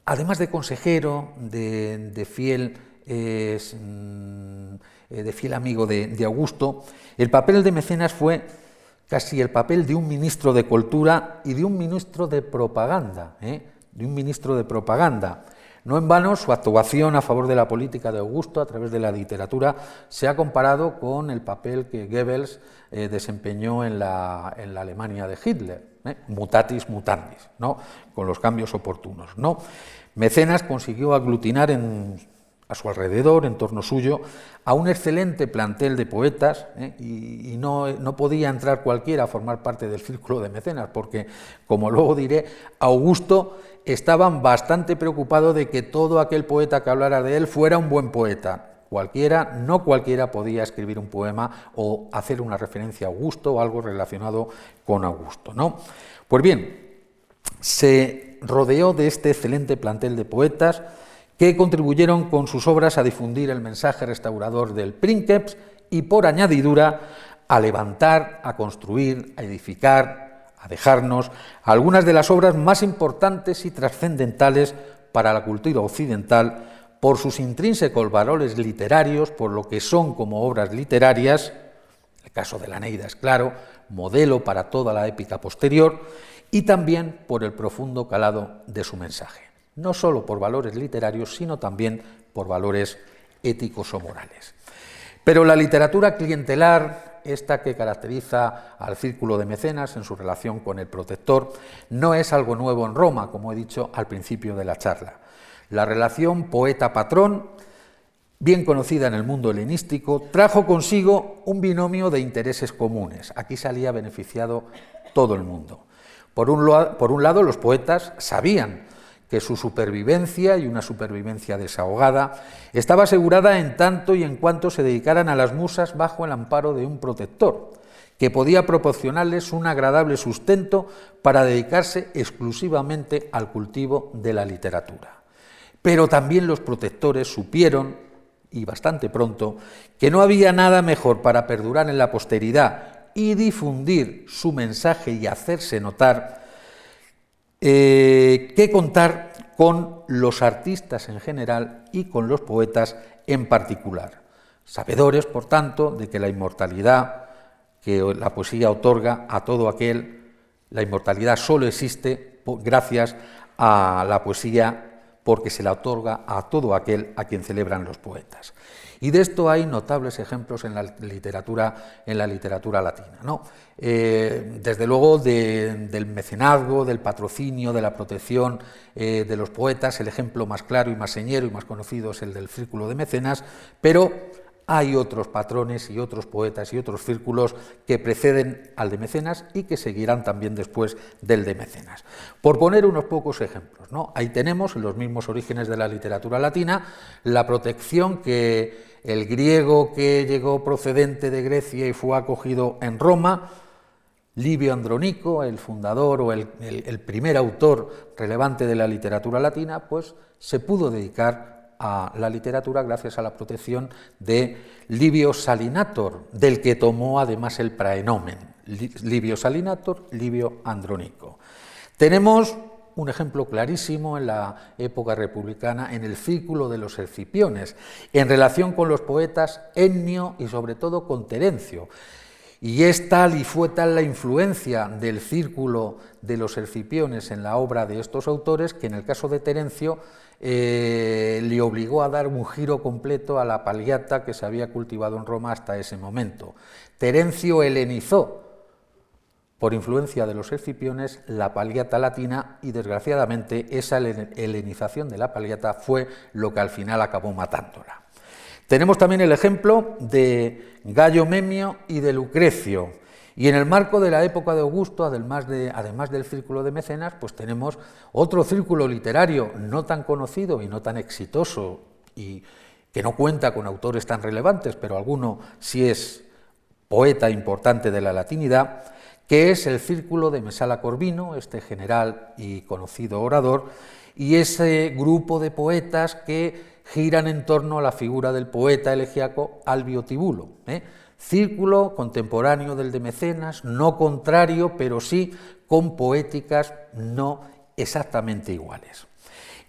además de consejero, de, fiel, mm, de fiel amigo de, Augusto, el papel de Mecenas fue casi el papel de un ministro de cultura y de un ministro de propaganda, ¿eh? de un ministro de propaganda No en vano, su actuación a favor de la política de Augusto a través de la literatura se ha comparado con el papel que Goebbels eh, desempeñó en la, Alemania de Hitler, ¿eh? mutatis mutandis, ¿no? con los cambios oportunos. ¿no? Mecenas consiguió aglutinar a su alrededor, en torno suyo, a un excelente plantel de poetas ¿eh? y, no, no, podía entrar cualquiera a formar parte del círculo de mecenas, porque, como luego diré, Augusto estaban bastante preocupados de que todo aquel poeta que hablara de él fuera un buen poeta. Cualquiera, no cualquiera podía escribir un poema o hacer una referencia a Augusto o algo relacionado con Augusto. ¿no? Pues bien, se rodeó de este excelente plantel de poetas que contribuyeron con sus obras a difundir el mensaje restaurador del Princeps y por añadidura a levantar, a construir, a edificar, a dejarnos algunas de las obras más importantes y trascendentales para la cultura occidental por sus intrínsecos valores literarios, por lo que son como obras literarias, el caso de la Neida es claro, modelo para toda la épica posterior, y también por el profundo calado de su mensaje, no solo por valores literarios, sino también por valores éticos o morales. Pero la literatura clientelar, esta que caracteriza al círculo de mecenas en su relación con el protector, no es algo nuevo en Roma, como he dicho al principio de la charla. La relación poeta-patrón, bien conocida en el mundo helenístico, trajo consigo un binomio de intereses comunes. Aquí salía beneficiado todo el mundo. Por un, por un lado, los poetas sabían que su supervivencia y una supervivencia desahogada estaba asegurada en tanto y en cuanto se dedicaran a las musas bajo el amparo de un protector, que podía proporcionarles un agradable sustento para dedicarse exclusivamente al cultivo de la literatura. Pero también los protectores supieron, y bastante pronto, que no había nada mejor para perdurar en la posteridad y difundir su mensaje y hacerse notar eh, que contar con los artistas en general y con los poetas en particular. Sabedores, por tanto, de que la inmortalidad que la poesía otorga a todo aquel, la inmortalidad solo existe gracias a la poesía porque se la otorga a todo aquel a quien celebran los poetas. Y de esto hay notables ejemplos en la literatura, en la literatura latina. ¿no? Eh, desde luego del mecenazgo, del patrocinio, de la protección eh, de los poetas, el ejemplo más claro y más señero y más conocido es el del círculo de mecenas, pero hay otros patrones y otros poetas y otros círculos que preceden al de Mecenas y que seguirán también después del de Mecenas. Por poner unos pocos ejemplos, ¿no? ahí tenemos, en los mismos orígenes de la literatura latina, la protección que el griego que llegó procedente de Grecia y fue acogido en Roma, Livio Andronico, el fundador o el, el primer autor relevante de la literatura latina, pues se pudo dedicar a la literatura gracias a la protección de Livio Salinator, del que tomó además el praenomen, Livio Salinator, Livio Andronico. Tenemos un ejemplo clarísimo en la época republicana en el círculo de los Escipiones, en relación con los poetas Ennio y sobre todo con Terencio. Y es tal y fue tal la influencia del círculo de los Escipiones en la obra de estos autores que en el caso de Terencio eh, le obligó a dar un giro completo a la paliata que se había cultivado en Roma hasta ese momento. Terencio helenizó, por influencia de los escipiones, la paliata latina y desgraciadamente esa helenización de la paliata fue lo que al final acabó matándola. Tenemos también el ejemplo de Gallo Memio y de Lucrecio, y en el marco de la época de Augusto, además, de, además del círculo de mecenas, pues tenemos otro círculo literario no tan conocido y no tan exitoso y que no cuenta con autores tan relevantes, pero alguno sí es poeta importante de la latinidad, que es el círculo de Mesala Corvino, este general y conocido orador, y ese grupo de poetas que giran en torno a la figura del poeta elegiaco Albio Tibulo. ¿eh? Círculo contemporáneo del de Mecenas, no contrario, pero sí con poéticas no exactamente iguales.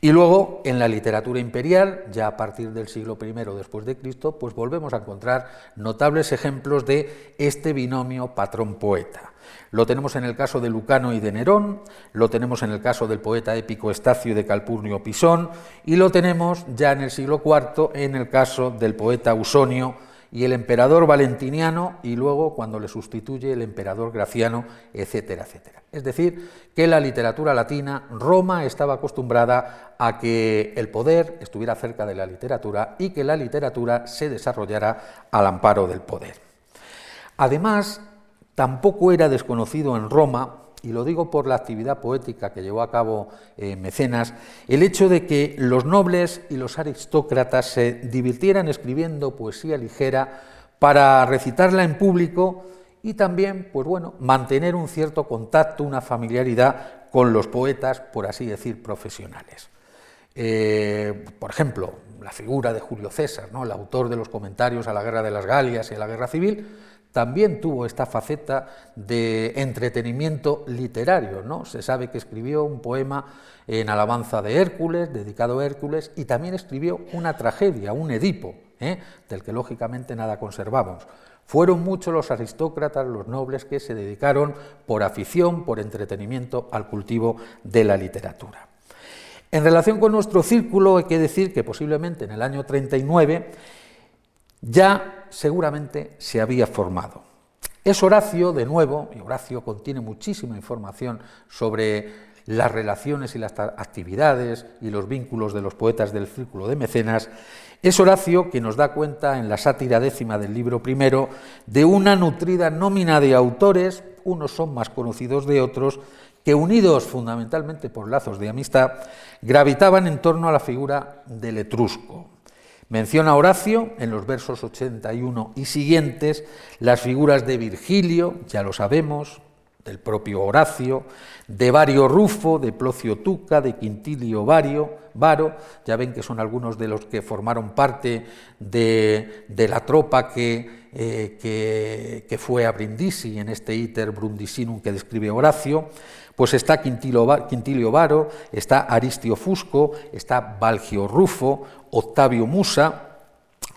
Y luego, en la literatura imperial, ya a partir del siglo I después de Cristo, pues volvemos a encontrar notables ejemplos de este binomio patrón-poeta. Lo tenemos en el caso de Lucano y de Nerón, lo tenemos en el caso del poeta épico Estacio de Calpurnio Pisón, y lo tenemos ya en el siglo IV en el caso del poeta Ausonio y el emperador valentiniano y luego cuando le sustituye el emperador graciano, etcétera, etcétera. Es decir, que la literatura latina, Roma estaba acostumbrada a que el poder estuviera cerca de la literatura y que la literatura se desarrollara al amparo del poder. Además, tampoco era desconocido en Roma y lo digo por la actividad poética que llevó a cabo eh, Mecenas, el hecho de que los nobles y los aristócratas se divirtieran escribiendo poesía ligera para recitarla en público y también, pues bueno, mantener un cierto contacto, una familiaridad con los poetas, por así decir, profesionales. Eh, por ejemplo, la figura de Julio César, ¿no? el autor de los comentarios a la Guerra de las Galias y a la Guerra Civil, también tuvo esta faceta de entretenimiento literario. ¿no? Se sabe que escribió un poema en alabanza de Hércules, dedicado a Hércules, y también escribió una tragedia, un Edipo, ¿eh? del que lógicamente nada conservamos. Fueron muchos los aristócratas, los nobles, que se dedicaron por afición, por entretenimiento al cultivo de la literatura. En relación con nuestro círculo, hay que decir que posiblemente en el año 39 ya seguramente se había formado. Es Horacio, de nuevo, y Horacio contiene muchísima información sobre las relaciones y las actividades y los vínculos de los poetas del círculo de mecenas, es Horacio que nos da cuenta en la sátira décima del libro primero de una nutrida nómina de autores, unos son más conocidos de otros, que unidos fundamentalmente por lazos de amistad, gravitaban en torno a la figura del etrusco. Menciona Horacio en los versos 81 y siguientes las figuras de Virgilio, ya lo sabemos, del propio Horacio, de Vario Rufo, de Plocio Tuca, de Quintilio Vario, Varo, ya ven que son algunos de los que formaron parte de, la tropa que, eh, fue a Brindisi en este iter Brundisinum que describe Horacio, pues está Quintilio Varo, está Aristio Fusco, está Valgio Rufo, Octavio Musa,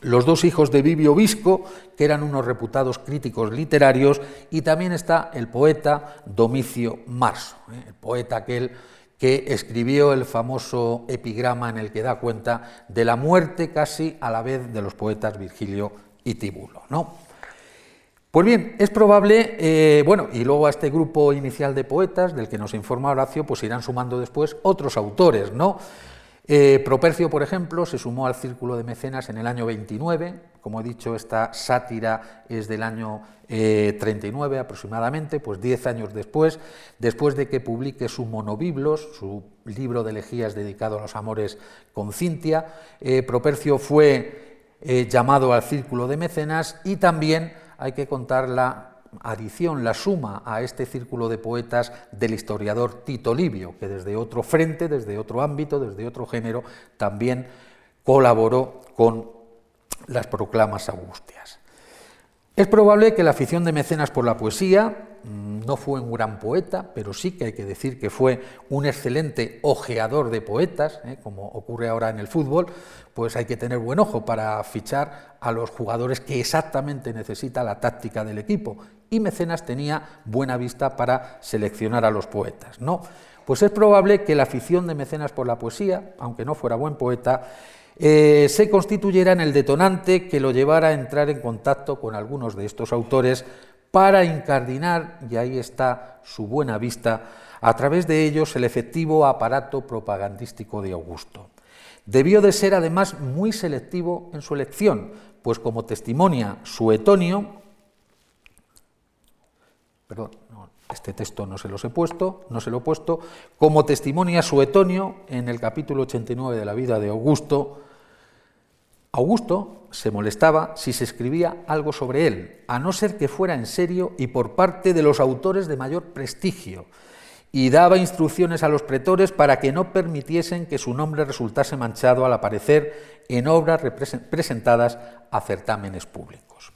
los dos hijos de Vivio Visco, que eran unos reputados críticos literarios, y también está el poeta Domicio Marso, ¿eh? el poeta aquel que escribió el famoso epigrama en el que da cuenta de la muerte casi a la vez de los poetas Virgilio y Tibulo. ¿no? Pues bien, es probable, eh, bueno, y luego a este grupo inicial de poetas del que nos informa Horacio, pues irán sumando después otros autores, ¿no? Eh, Propercio, por ejemplo, se sumó al círculo de mecenas en el año 29, como he dicho, esta sátira es del año 39 eh, aproximadamente, pues 10 años después, después de que publique su Monobiblos, su libro de elegías dedicado a los amores con Cintia, Propercio fue llamado al círculo de mecenas y también hay que contar la adición, la suma a este círculo de poetas del historiador Tito Livio, que desde otro frente, desde otro ámbito, desde otro género, también colaboró con las proclamas augustias. Es probable que la afición de Mecenas por la poesía no fue un gran poeta, pero sí que hay que decir que fue un excelente ojeador de poetas, ¿eh? como ocurre ahora en el fútbol, pues hay que tener buen ojo para fichar a los jugadores que exactamente necesita la táctica del equipo. Y Mecenas tenía buena vista para seleccionar a los poetas. ¿no? Pues es probable que la afición de Mecenas por la poesía, aunque no fuera buen poeta, eh, se constituyera en el detonante que lo llevara a entrar en contacto con algunos de estos autores para incardinar, y ahí está su buena vista, a través de ellos el efectivo aparato propagandístico de Augusto. Debió de ser además muy selectivo en su elección, pues como testimonia Suetonio, perdón, este texto no se los he puesto, no se lo he puesto, como testimonia Suetonio en el capítulo 89 de la vida de Augusto, Augusto se molestaba si se escribía algo sobre él, a no ser que fuera en serio y por parte de los autores de mayor prestigio, y daba instrucciones a los pretores para que no permitiesen que su nombre resultase manchado al aparecer en obras presentadas a certámenes públicos.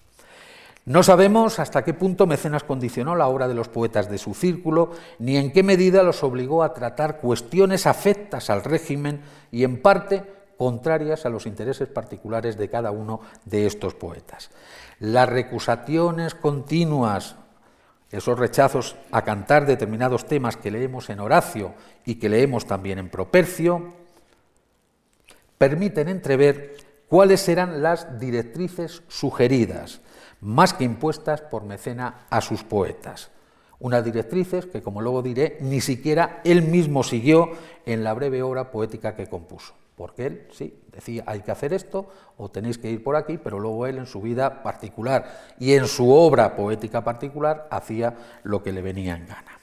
No sabemos hasta qué punto Mecenas condicionó la obra de los poetas de su círculo, ni en qué medida los obligó a tratar cuestiones afectas al régimen y en parte contrarias a los intereses particulares de cada uno de estos poetas. Las recusaciones continuas, esos rechazos a cantar determinados temas que leemos en Horacio y que leemos también en Propercio, permiten entrever cuáles eran las directrices sugeridas más que impuestas por Mecena a sus poetas. Unas directrices que, como luego diré, ni siquiera él mismo siguió en la breve obra poética que compuso. Porque él, sí, decía, hay que hacer esto o tenéis que ir por aquí, pero luego él en su vida particular y en su obra poética particular hacía lo que le venía en gana.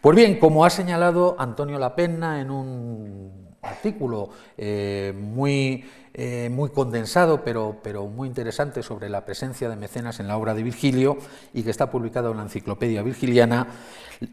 Pues bien, como ha señalado Antonio Lapenna en un artículo eh, muy eh, muy condensado, pero, pero, muy interesante sobre la presencia de mecenas en la obra de Virgilio y que está publicado en la Enciclopedia Virgiliana,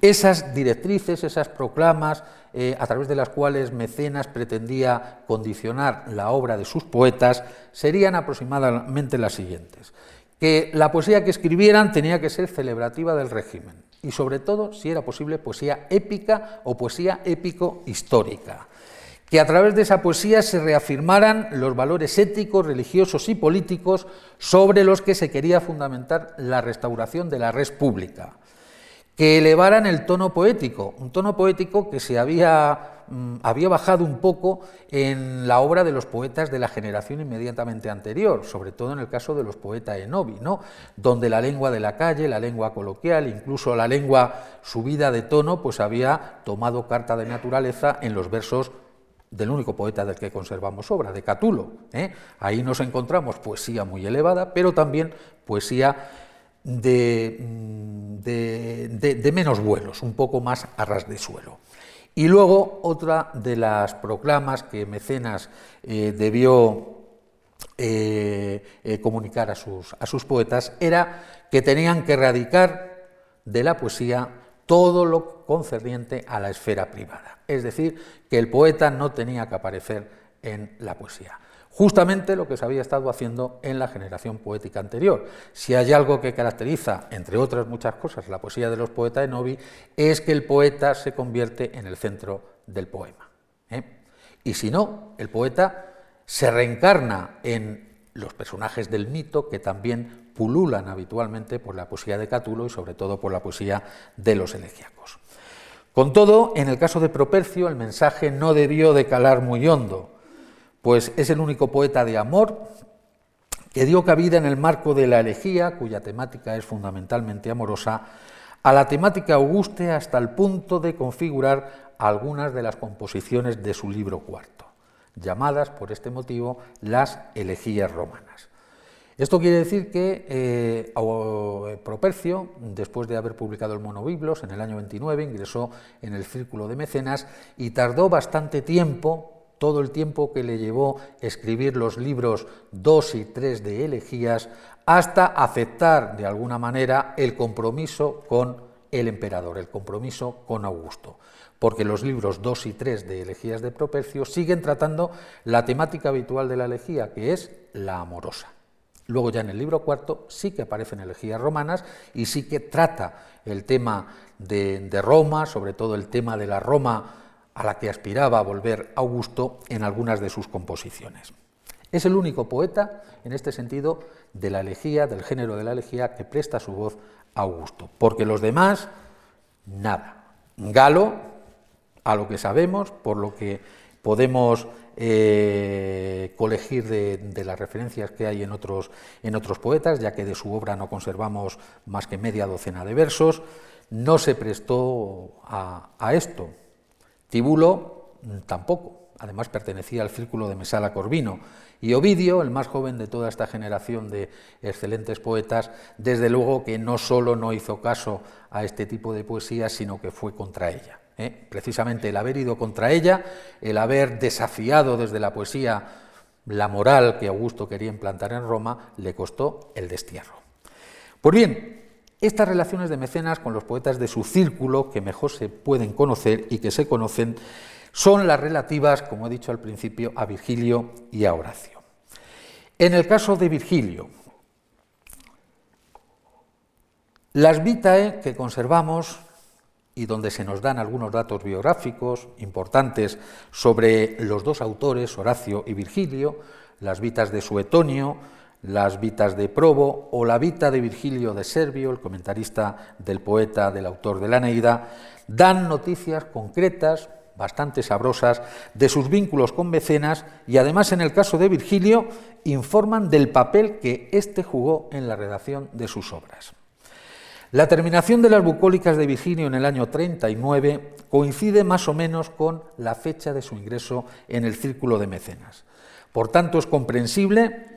esas directrices, esas proclamas, eh, a través de las cuales Mecenas pretendía condicionar la obra de sus poetas, serían aproximadamente las siguientes. Que la poesía que escribieran tenía que ser celebrativa del régimen y sobre todo, si era posible, poesía épica o poesía épico-histórica que a través de esa poesía se reafirmaran los valores éticos, religiosos y políticos sobre los que se quería fundamentar la restauración de la red pública, que elevaran el tono poético, un tono poético que se había, mm, había bajado un poco en la obra de los poetas de la generación inmediatamente anterior, sobre todo en el caso de los poetas enovi, ¿no? donde la lengua de la calle, la lengua coloquial, incluso la lengua subida de tono, pues había tomado carta de naturaleza en los versos del único poeta del que conservamos obra, de Catulo. ¿eh? Ahí nos encontramos poesía muy elevada, pero también poesía de, de, menos vuelos, un poco más a ras de suelo. Y luego otra de las proclamas que Mecenas eh, debió eh, comunicar a sus, a sus poetas era que tenían que erradicar de la poesía todo lo concerniente a la esfera privada. Es decir, que el poeta no tenía que aparecer en la poesía. Justamente lo que se había estado haciendo en la generación poética anterior. Si hay algo que caracteriza, entre otras muchas cosas, la poesía de los poetas de Novi, es que el poeta se convierte en el centro del poema. ¿eh? Y si no, el poeta se reencarna en los personajes del mito que también pululan habitualmente por la poesía de Catulo y sobre todo por la poesía de los elegíacos. Con todo, en el caso de Propercio, el mensaje no debió de calar muy hondo, pues es el único poeta de amor que dio cabida en el marco de la elegía, cuya temática es fundamentalmente amorosa, a la temática auguste hasta el punto de configurar algunas de las composiciones de su libro cuarto, llamadas por este motivo las elegías romanas. Esto quiere decir que eh, eh, Propercio, después de haber publicado el Monobiblos en el año 29, ingresó en el círculo de mecenas y tardó bastante tiempo, todo el tiempo que le llevó escribir los libros 2 y 3 de elegías, hasta aceptar de alguna manera el compromiso con el emperador, el compromiso con Augusto porque los libros 2 y 3 de elegías de Propercio siguen tratando la temática habitual de la elegía, que es la amorosa. Luego ya en el libro cuarto sí que aparecen elegías romanas y sí que trata el tema de, Roma, sobre todo el tema de la Roma a la que aspiraba a volver Augusto en algunas de sus composiciones. Es el único poeta, en este sentido, de la elegía, del género de la elegía, que presta su voz a Augusto, porque los demás, nada. Galo, a lo que sabemos, por lo que podemos eh, colegir de, las referencias que hay en otros, en otros poetas, ya que de su obra no conservamos más que media docena de versos, no se prestó a, esto. Tibulo mm, tampoco, además pertenecía al círculo de Mesala Corvino, y Ovidio, el más joven de toda esta generación de excelentes poetas, desde luego que no solo no hizo caso a este tipo de poesía, sino que fue contra ella. ¿Eh? precisamente el haber ido contra ella, el haber desafiado desde la poesía la moral que Augusto quería implantar en Roma, le costó el destierro. Pues bien, estas relaciones de mecenas con los poetas de su círculo, que mejor se pueden conocer y que se conocen, son las relativas, como he dicho al principio, a Virgilio y a Horacio. En el caso de Virgilio, Las vitae que conservamos y donde se nos dan algunos datos biográficos importantes sobre los dos autores, Horacio y Virgilio, las vitas de Suetonio, las vitas de Probo o la vita de Virgilio de Servio, el comentarista del poeta, del autor de la Neida, dan noticias concretas, bastante sabrosas, de sus vínculos con Mecenas y además en el caso de Virgilio informan del papel que éste jugó en la redacción de sus obras. La terminación de las bucólicas de Virgilio en el año 39 coincide más o menos con la fecha de su ingreso en el círculo de mecenas. Por tanto, es comprensible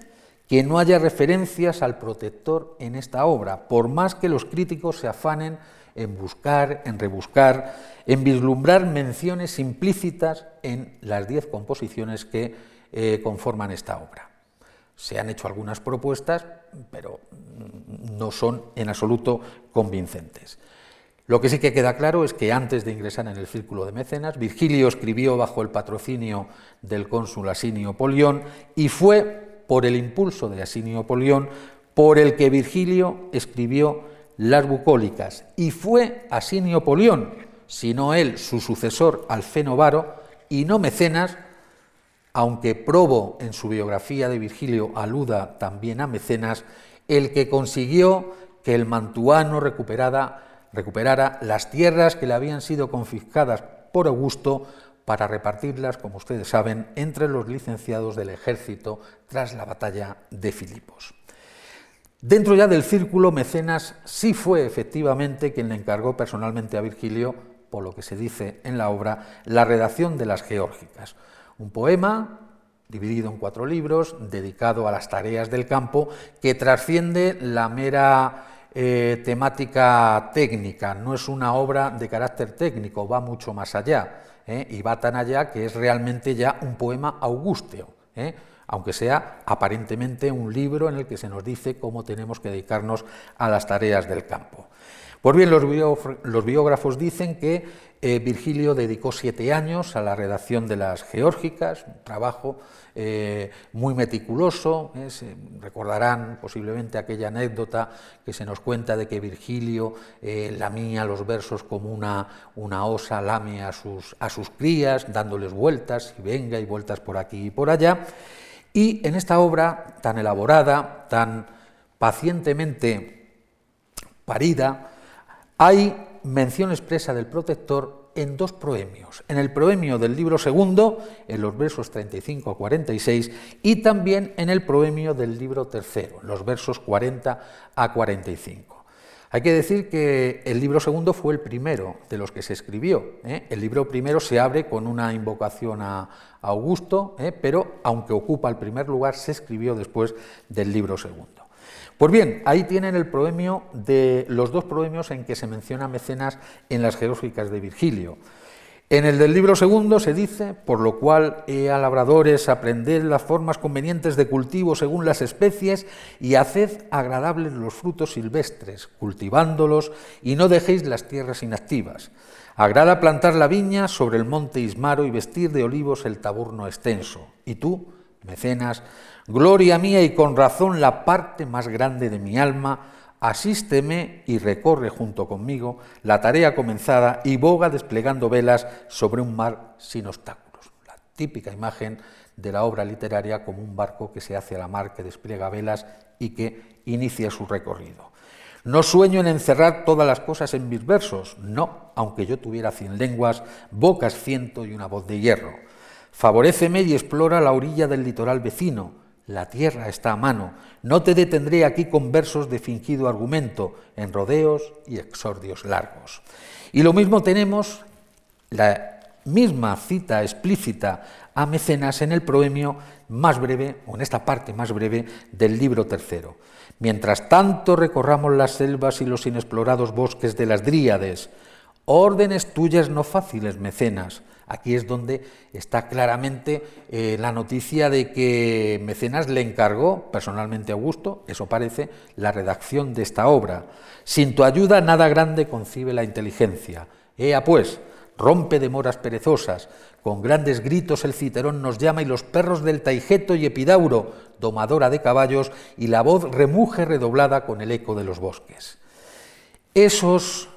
que no haya referencias al protector en esta obra, por más que los críticos se afanen en buscar, en rebuscar, en vislumbrar menciones implícitas en las diez composiciones que eh, conforman esta obra. Se han hecho algunas propuestas, pero no son en absoluto convincentes. Lo que sí que queda claro es que antes de ingresar en el círculo de mecenas, Virgilio escribió bajo el patrocinio del cónsul Asinio Polión y fue por el impulso de Asinio Polión por el que Virgilio escribió las bucólicas y fue Asinio Polión, sino él su sucesor Alfeno Varo y no Mecenas, aunque Probo en su biografía de Virgilio aluda también a Mecenas, el que consiguió que el mantuano recuperara, recuperara las tierras que le habían sido confiscadas por Augusto para repartirlas, como ustedes saben, entre los licenciados del ejército tras la batalla de Filipos. Dentro ya del círculo, Mecenas sí fue efectivamente quien le encargó personalmente a Virgilio, por lo que se dice en la obra, la redacción de las Geórgicas, un poema dividido en cuatro libros, dedicado a las tareas del campo, que trasciende la mera eh, temática técnica, no es una obra de carácter técnico, va mucho más allá. ¿eh? y va tan allá que es realmente ya un poema augusteo, ¿eh? aunque sea aparentemente un libro en el que se nos dice cómo tenemos que dedicarnos a las tareas del campo. Pues bien, los, biógrafos dicen que eh, Virgilio dedicó siete años a la redacción de las Geórgicas, un trabajo eh, muy meticuloso. ¿eh? recordarán posiblemente aquella anécdota que se nos cuenta de que Virgilio lamía los versos como una, osa lame a sus crías, dándoles vueltas y venga y vueltas por aquí y por allá. Y en esta obra tan elaborada, tan pacientemente parida, hay mención expresa del protector en dos proemios, en el proemio del libro segundo, en los versos 35 a 46, y también en el proemio del libro tercero, en los versos 40 a 45. Hay que decir que el libro segundo fue el primero de los que se escribió. ¿eh? El libro primero se abre con una invocación a Augusto, ¿eh? pero aunque ocupa el primer lugar, se escribió después del libro segundo. Pues bien, ahí tienen el proemio de los dos proemios en que se menciona Mecenas en las Jeróficas de Virgilio. En el del libro segundo se dice, por lo cual he a labradores aprended las formas convenientes de cultivo según las especies y haced agradables los frutos silvestres, cultivándolos y no dejéis las tierras inactivas. Agrada plantar la viña sobre el monte Ismaro y vestir de olivos el taburno extenso. Y tú, mecenas, Gloria mía y con razón la parte más grande de mi alma, asísteme y recorre junto conmigo la tarea comenzada y boga desplegando velas sobre un mar sin obstáculos. La típica imagen de la obra literaria como un barco que se hace a la mar, que despliega velas y que inicia su recorrido. No sueño en encerrar todas las cosas en mis versos, no, aunque yo tuviera cien lenguas, bocas ciento y una voz de hierro. Favoréceme y explora la orilla del litoral vecino, la tierra está a mano. No te detendré aquí con versos de fingido argumento, en rodeos y exordios largos. Y lo mismo tenemos la misma cita explícita a Mecenas en el proemio más breve, o en esta parte más breve del libro tercero. Mientras tanto recorramos las selvas y los inexplorados bosques de las Dríades, órdenes tuyas no fáciles, Mecenas, Aquí es donde está claramente eh, la noticia de que Mecenas le encargó personalmente a Augusto, eso parece, la redacción de esta obra. Sin tu ayuda nada grande concibe la inteligencia. Ea pues, rompe demoras perezosas, con grandes gritos el citerón nos llama y los perros del Taigeto y Epidauro, domadora de caballos, y la voz remuje redoblada con el eco de los bosques. Esos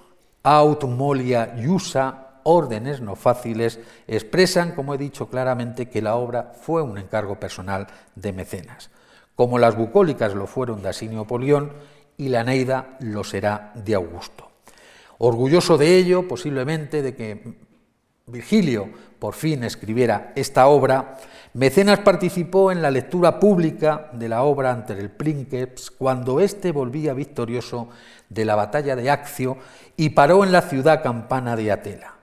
aut molia iusa, órdenes no fáciles, expresan, como he dicho claramente, que la obra fue un encargo personal de Mecenas, como las bucólicas lo fueron de Asinio Polión y la Neida lo será de Augusto. Orgulloso de ello, posiblemente, de que Virgilio por fin escribiera esta obra, Mecenas participó en la lectura pública de la obra ante el Princeps cuando éste volvía victorioso de la batalla de Accio y paró en la ciudad campana de Atela.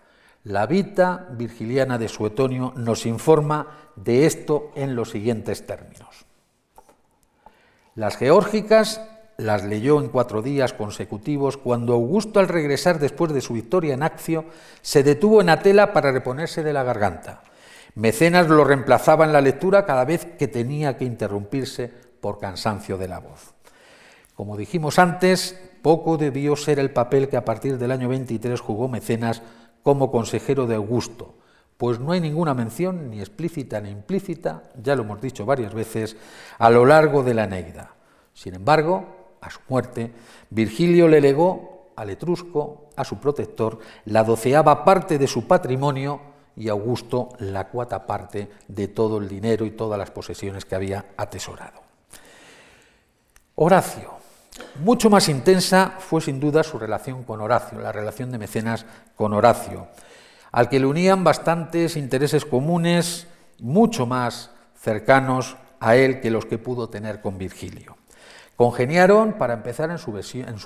La Vita Virgiliana de Suetonio nos informa de esto en los siguientes términos. Las geórgicas las leyó en cuatro días consecutivos cuando Augusto, al regresar después de su victoria en Accio, se detuvo en Atela para reponerse de la garganta. Mecenas lo reemplazaba en la lectura cada vez que tenía que interrumpirse por cansancio de la voz. Como dijimos antes, poco debió ser el papel que a partir del año 23 jugó Mecenas como consejero de Augusto, pues no hay ninguna mención, ni explícita ni implícita, ya lo hemos dicho varias veces, a lo largo de la Neida. Sin embargo, a su muerte, Virgilio le legó al etrusco, a su protector, la doceava parte de su patrimonio y Augusto la cuarta parte de todo el dinero y todas las posesiones que había atesorado. Horacio. Mucho más intensa fue sin duda su relación con Horacio, la relación de Mecenas con Horacio, al que le unían bastantes intereses comunes, mucho más cercanos a él que los que pudo tener con Virgilio. Congeniaron, para empezar, en su,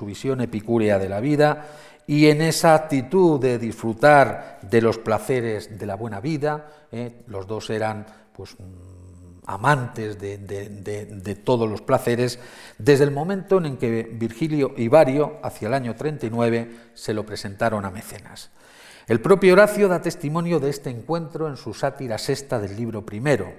visión, epicúrea de la vida y en esa actitud de disfrutar de los placeres de la buena vida. ¿eh? Los dos eran pues, amantes de, todos los placeres, desde el momento en que Virgilio y Vario, hacia el año 39, se lo presentaron a Mecenas. El propio Horacio da testimonio de este encuentro en su sátira sexta del libro primero,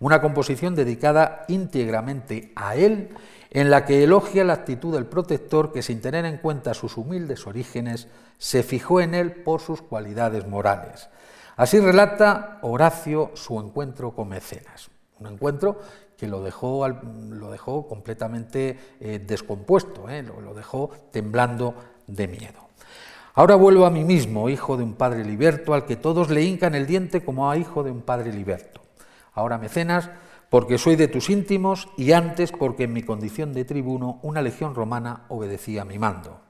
una composición dedicada íntegramente a él en la que elogia la actitud del protector que sin tener en cuenta sus humildes orígenes se fijó en él por sus cualidades morales. Así relata Horacio su encuentro con Mecenas, un encuentro que lo dejó, completamente eh, descompuesto, eh, lo, lo dejó temblando de miedo. Ahora vuelvo a mí mismo, hijo de un padre liberto, al que todos le hincan el diente como a hijo de un padre liberto. Ahora Mecenas porque soy de tus íntimos y antes porque en mi condición de tribuno una legión romana obedecía mi mando.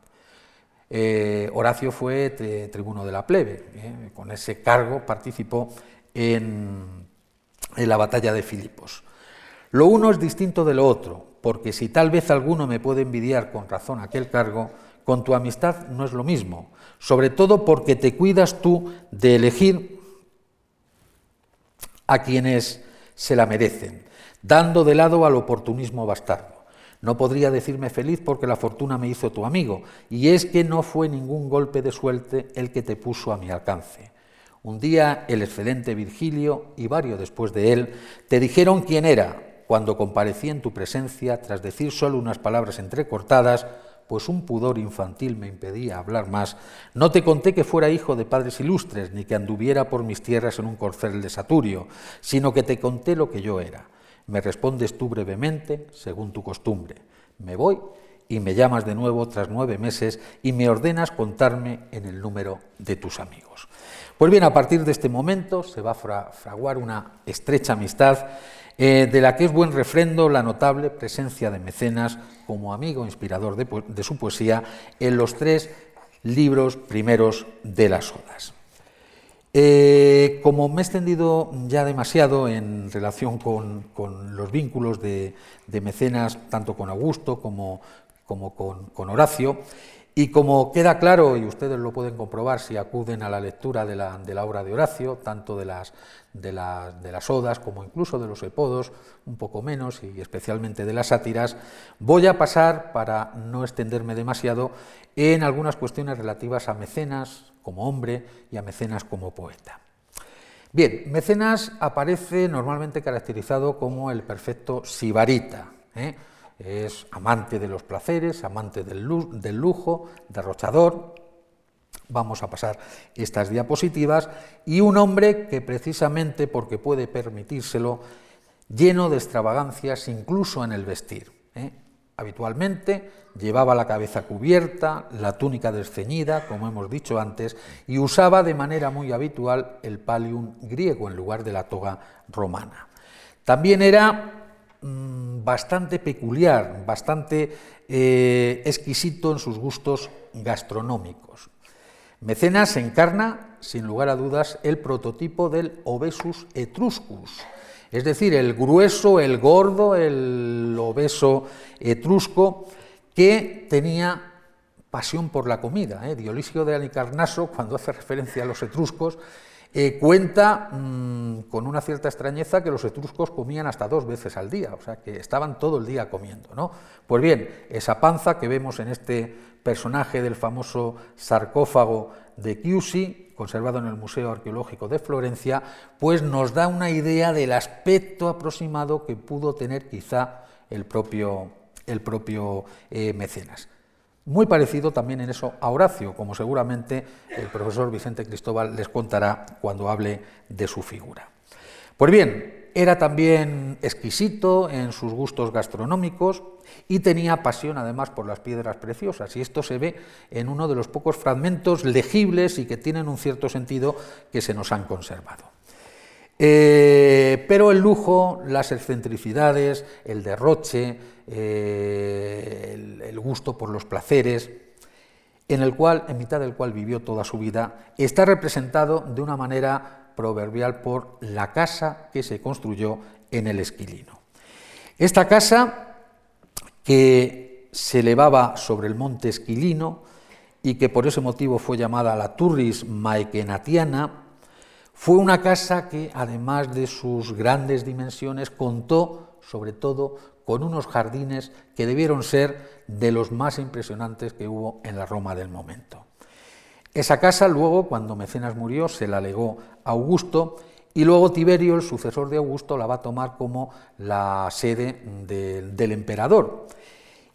Eh, Horacio fue tribuno de la plebe, eh, con ese cargo participó en, en la batalla de Filipos. Lo uno es distinto de lo otro, porque si tal vez alguno me puede envidiar con razón aquel cargo, con tu amistad no es lo mismo, sobre todo porque te cuidas tú de elegir a quienes se la merecen, dando de lado al oportunismo bastardo. No podría decirme feliz porque la fortuna me hizo tu amigo, y es que no fue ningún golpe de suerte el que te puso a mi alcance. Un día el excelente Virgilio y varios después de él te dijeron quién era cuando comparecí en tu presencia tras decir solo unas palabras entrecortadas pues un pudor infantil me impedía hablar más, no te conté que fuera hijo de padres ilustres, ni que anduviera por mis tierras en un corcel de Saturio, sino que te conté lo que yo era. Me respondes tú brevemente, según tu costumbre. Me voy y me llamas de nuevo tras nueve meses y me ordenas contarme en el número de tus amigos. Pues bien, a partir de este momento se va a fraguar una estrecha amistad eh, de la que es buen refrendo la notable presencia de Mecenas como amigo inspirador de, su poesía en los tres libros primeros de las odas. Eh, como me he extendido ya demasiado en relación con, los vínculos de, Mecenas, tanto con Augusto como, con Horacio, y como queda claro, y ustedes lo pueden comprobar si acuden a la lectura de la, obra de Horacio, tanto de las, odas como incluso de los epodos, un poco menos, y especialmente de las sátiras, voy a pasar, para no extenderme demasiado, en algunas cuestiones relativas a Mecenas como hombre y a Mecenas como poeta. Bien, Mecenas aparece normalmente caracterizado como el perfecto sibarita. ¿eh? Es amante de los placeres, amante del, lujo, derrochador. Vamos a pasar estas diapositivas. Y un hombre que precisamente porque puede permitírselo, lleno de extravagancias incluso en el vestir. ¿eh? Habitualmente llevaba la cabeza cubierta, la túnica desceñida, como hemos dicho antes, y usaba de manera muy habitual el palium griego en lugar de la toga romana. También era mm, bastante peculiar, bastante eh, exquisito en sus gustos gastronómicos. Mecenas encarna, sin lugar a dudas, el prototipo del obesus etruscus, es decir, el grueso, el gordo, el obeso etrusco, que tenía pasión por la comida. ¿eh? Dionisio de Alicarnaso, cuando hace referencia a los etruscos, eh, cuenta mm, con una cierta extrañeza que los etruscos comían hasta dos veces al día, o sea que estaban todo el día comiendo. ¿no? Pues bien, esa panza que vemos en este personaje del famoso sarcófago de Chiusi, conservado en el Museo Arqueológico de Florencia, pues nos da una idea del aspecto aproximado que pudo tener quizá el propio, el propio eh, mecenas. Muy parecido también en eso a Horacio, como seguramente el profesor Vicente Cristóbal les contará cuando hable de su figura. Pues bien, era también exquisito en sus gustos gastronómicos y tenía pasión además por las piedras preciosas, y esto se ve en uno de los pocos fragmentos legibles y que tienen un cierto sentido que se nos han conservado. Eh, pero el lujo, las excentricidades, el derroche, eh, el, gusto por los placeres, en el cual, en mitad del cual vivió toda su vida, está representado de una manera proverbial por la casa que se construyó en el Esquilino. Esta casa, que se elevaba sobre el monte Esquilino y que por ese motivo fue llamada la Turris Maekenatiana, fue una casa que, además de sus grandes dimensiones, contó sobre todo con unos jardines que debieron ser de los más impresionantes que hubo en la Roma del momento. Esa casa luego, cuando Mecenas murió, se la legó a Augusto y luego Tiberio, el sucesor de Augusto, la va a tomar como la sede del emperador.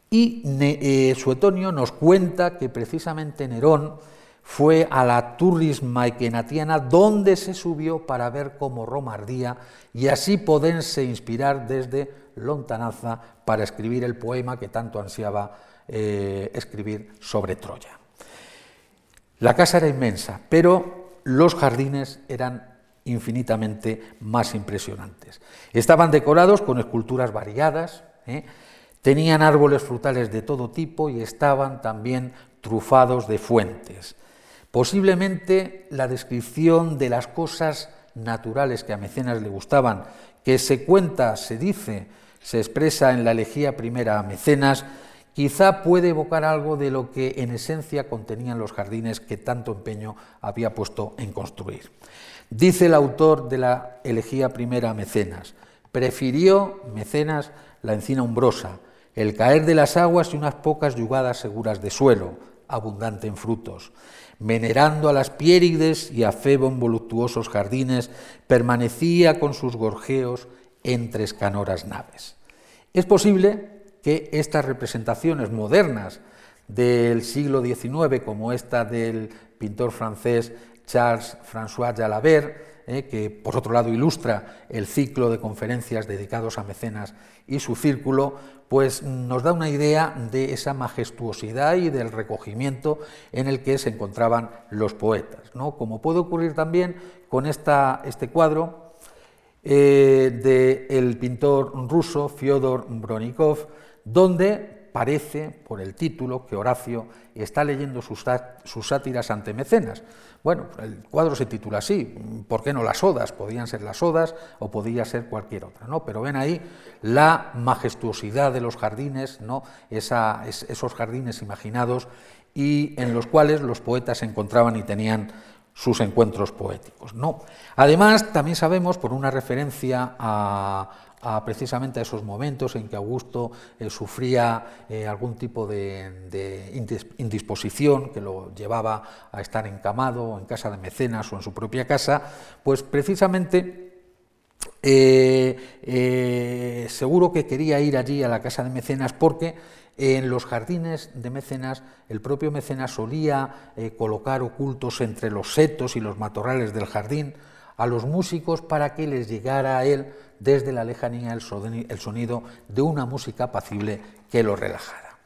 Y eh, Suetonio nos cuenta que precisamente Nerón fue a la Turris Maekenatiana donde se subió para ver cómo Roma ardía y así poderse inspirar desde lontananza para escribir el poema que tanto ansiaba eh, escribir sobre Troya. La casa era inmensa, pero los jardines eran infinitamente más impresionantes. Estaban decorados con esculturas variadas, ¿eh? tenían árboles frutales de todo tipo y estaban también trufados de fuentes. Posiblemente la descripción de las cosas naturales que a Mecenas le gustaban, que se cuenta, se dice, se expresa en la elegía primera a Mecenas, quizá puede evocar algo de lo que en esencia contenían los jardines que tanto empeño había puesto en construir. Dice el autor de la elegía primera Mecenas, prefirió Mecenas la encina umbrosa, el caer de las aguas y unas pocas yugadas seguras de suelo, abundante en frutos. Venerando a las piérides y a Febo en voluptuosos jardines, permanecía con sus gorjeos entre escanoras naves. Es posible que estas representaciones modernas del siglo XIX, como esta del pintor francés Charles François Jalabert, eh, que por otro lado ilustra el ciclo de conferencias dedicados a mecenas y su círculo, pues nos da una idea de esa majestuosidad y del recogimiento en el que se encontraban los poetas, ¿no? como puede ocurrir también con esta, este cuadro eh, del pintor ruso Fyodor Bronikov, donde parece, por el título, que Horacio está leyendo sus, sátiras ante Mecenas. Bueno, el cuadro se titula así, ¿por qué no las odas? Podían ser las odas o podía ser cualquier otra, ¿no? Pero ven ahí la majestuosidad de los jardines, ¿no? esos jardines imaginados y en los cuales los poetas se encontraban y tenían sus encuentros poéticos. ¿no? Además, también sabemos, por una referencia a, precisamente a esos momentos en que Augusto eh, sufría eh, algún tipo de, indisposición que lo llevaba a estar encamado en casa de mecenas o en su propia casa, pues precisamente eh, seguro que quería ir allí a la casa de mecenas porque en los jardines de Mecenas, el propio Mecenas solía colocar ocultos entre los setos y los matorrales del jardín a los músicos para que les llegara a él desde la lejanía el sonido de una música apacible que lo relajara.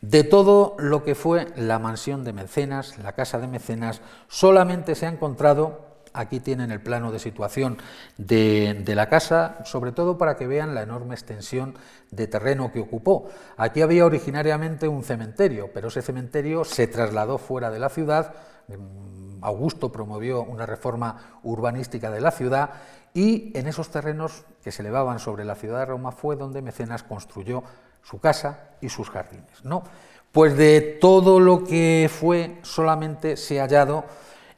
De todo lo que fue la mansión de Mecenas, la casa de Mecenas, solamente se ha encontrado Aquí tienen el plano de situación de, la casa, sobre todo para que vean la enorme extensión de terreno que ocupó. Aquí había originariamente un cementerio, pero ese cementerio se trasladó fuera de la ciudad. Mm, Augusto promovió una reforma urbanística de la ciudad y en esos terrenos que se elevaban sobre la ciudad de Roma fue donde Mecenas construyó su casa y sus jardines. ¿no? Pues de todo lo que fue solamente se ha hallado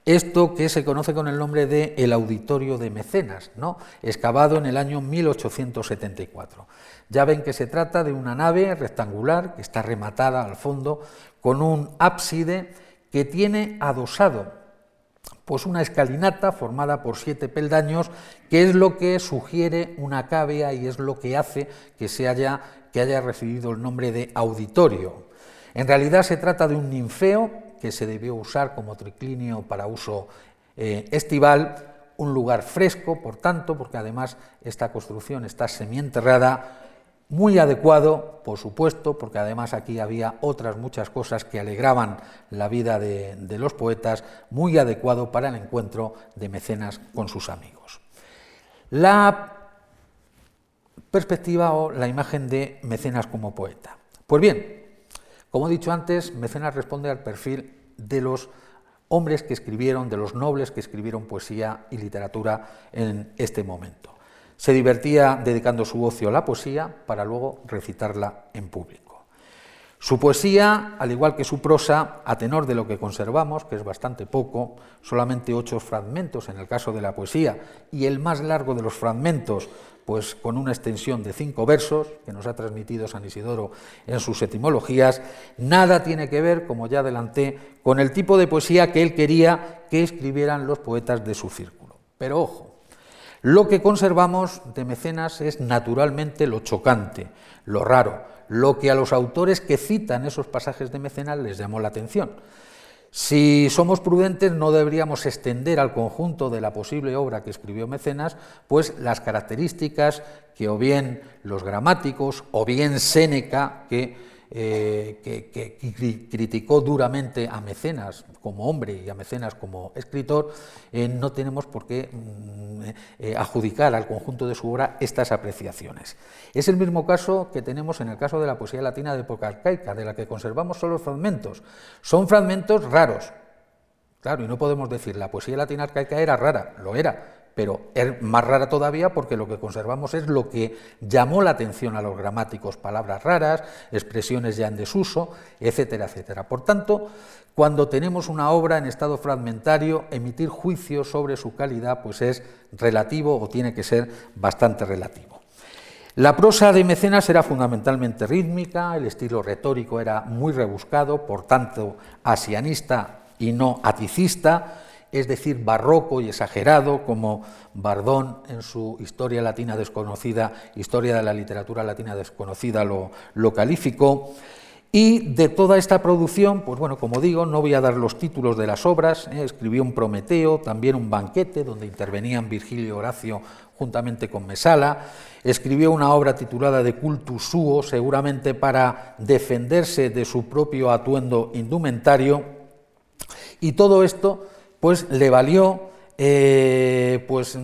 esto que se conoce con el nombre de el Auditorio de Mecenas, ¿no? excavado en el año 1874. Ya ven que se trata de una nave rectangular que está rematada al fondo con un ábside que tiene adosado pues una escalinata formada por siete peldaños, que es lo que sugiere una cavea y es lo que hace que, se haya, que haya recibido el nombre de auditorio. En realidad se trata de un ninfeo que se debió usar como triclinio para uso eh, estival, un lugar fresco, por tanto, porque además esta construcción está semienterrada, muy adecuado, por supuesto, porque además aquí había otras muchas cosas que alegraban la vida de, de los poetas, muy adecuado para el encuentro de mecenas con sus amigos. La perspectiva o la imagen de mecenas como poeta. Pues bien, como he dicho antes, Mecenas responde al perfil de los hombres que escribieron, de los nobles que escribieron poesía y literatura en este momento. Se divertía dedicando su ocio a la poesía para luego recitarla en público. Su poesía, al igual que su prosa, a tenor de lo que conservamos, que es bastante poco, solamente ocho fragmentos en el caso de la poesía, y el más largo de los fragmentos pues con una extensión de cinco versos que nos ha transmitido San Isidoro en sus etimologías, nada tiene que ver, como ya adelanté, con el tipo de poesía que él quería que escribieran los poetas de su círculo. Pero ojo, lo que conservamos de Mecenas es naturalmente lo chocante, lo raro, lo que a los autores que citan esos pasajes de Mecenas les llamó la atención. Si somos prudentes, no deberíamos extender al conjunto de la posible obra que escribió Mecenas, pues las características que o bien los gramáticos o bien Séneca, que eh, que, criticó duramente a Mecenas como hombre y a Mecenas como escritor, eh, no tenemos por qué mm, eh, adjudicar al conjunto de su obra estas apreciaciones. Es el mismo caso que tenemos en el caso de la poesía latina de época arcaica, de la que conservamos solo fragmentos. Son fragmentos raros, claro, y no podemos decir la poesía latina arcaica era rara, lo era, pero es más rara todavía porque lo que conservamos es lo que llamó la atención a los gramáticos, palabras raras, expresiones ya en desuso, etcétera, etcétera. Por tanto, cuando tenemos una obra en estado fragmentario, emitir juicios sobre su calidad pues es relativo o tiene que ser bastante relativo. La prosa de Mecenas era fundamentalmente rítmica, el estilo retórico era muy rebuscado, por tanto asianista y no aticista, es decir, barroco y exagerado, como Bardón en su Historia Latina Desconocida, Historia de la Literatura Latina Desconocida lo, calificó. Y de toda esta producción, pues bueno, como digo, no voy a dar los títulos de las obras, ¿eh? escribió un Prometeo, también un banquete donde intervenían Virgilio y Horacio juntamente con Mesala, escribió una obra titulada De cultus suo, seguramente para defenderse de su propio atuendo indumentario, y todo esto pues le valió eh, pues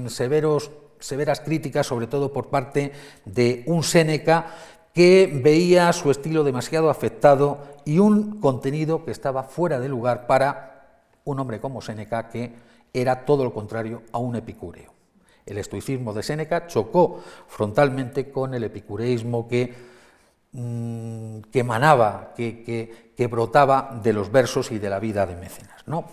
severas críticas, sobre todo por parte de un Séneca que veía su estilo demasiado afectado y un contenido que estaba fuera de lugar para un hombre como Séneca que era todo lo contrario a un epicúreo. El estoicismo de Séneca chocó frontalmente con el epicureísmo que, mm, que emanaba, que, que, brotaba de los versos y de la vida de Mecenas. ¿no?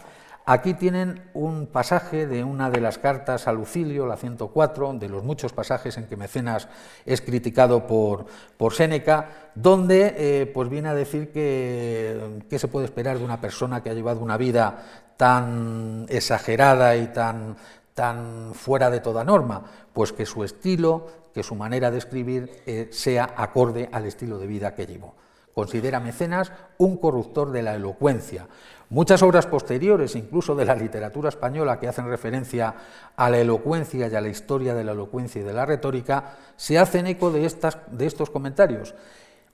Aquí tienen un pasaje de una de las cartas a Lucilio, la 104, de los muchos pasajes en que Mecenas es criticado por, por Séneca, donde eh, pues viene a decir que qué se puede esperar de una persona que ha llevado una vida tan exagerada y tan, tan fuera de toda norma, pues que su estilo, que su manera de escribir eh, sea acorde al estilo de vida que llevó. Considera Mecenas un corruptor de la elocuencia. Muchas obras posteriores, incluso de la literatura española, que hacen referencia a la elocuencia y a la historia de la elocuencia y de la retórica, se hacen eco de, estas, de estos comentarios.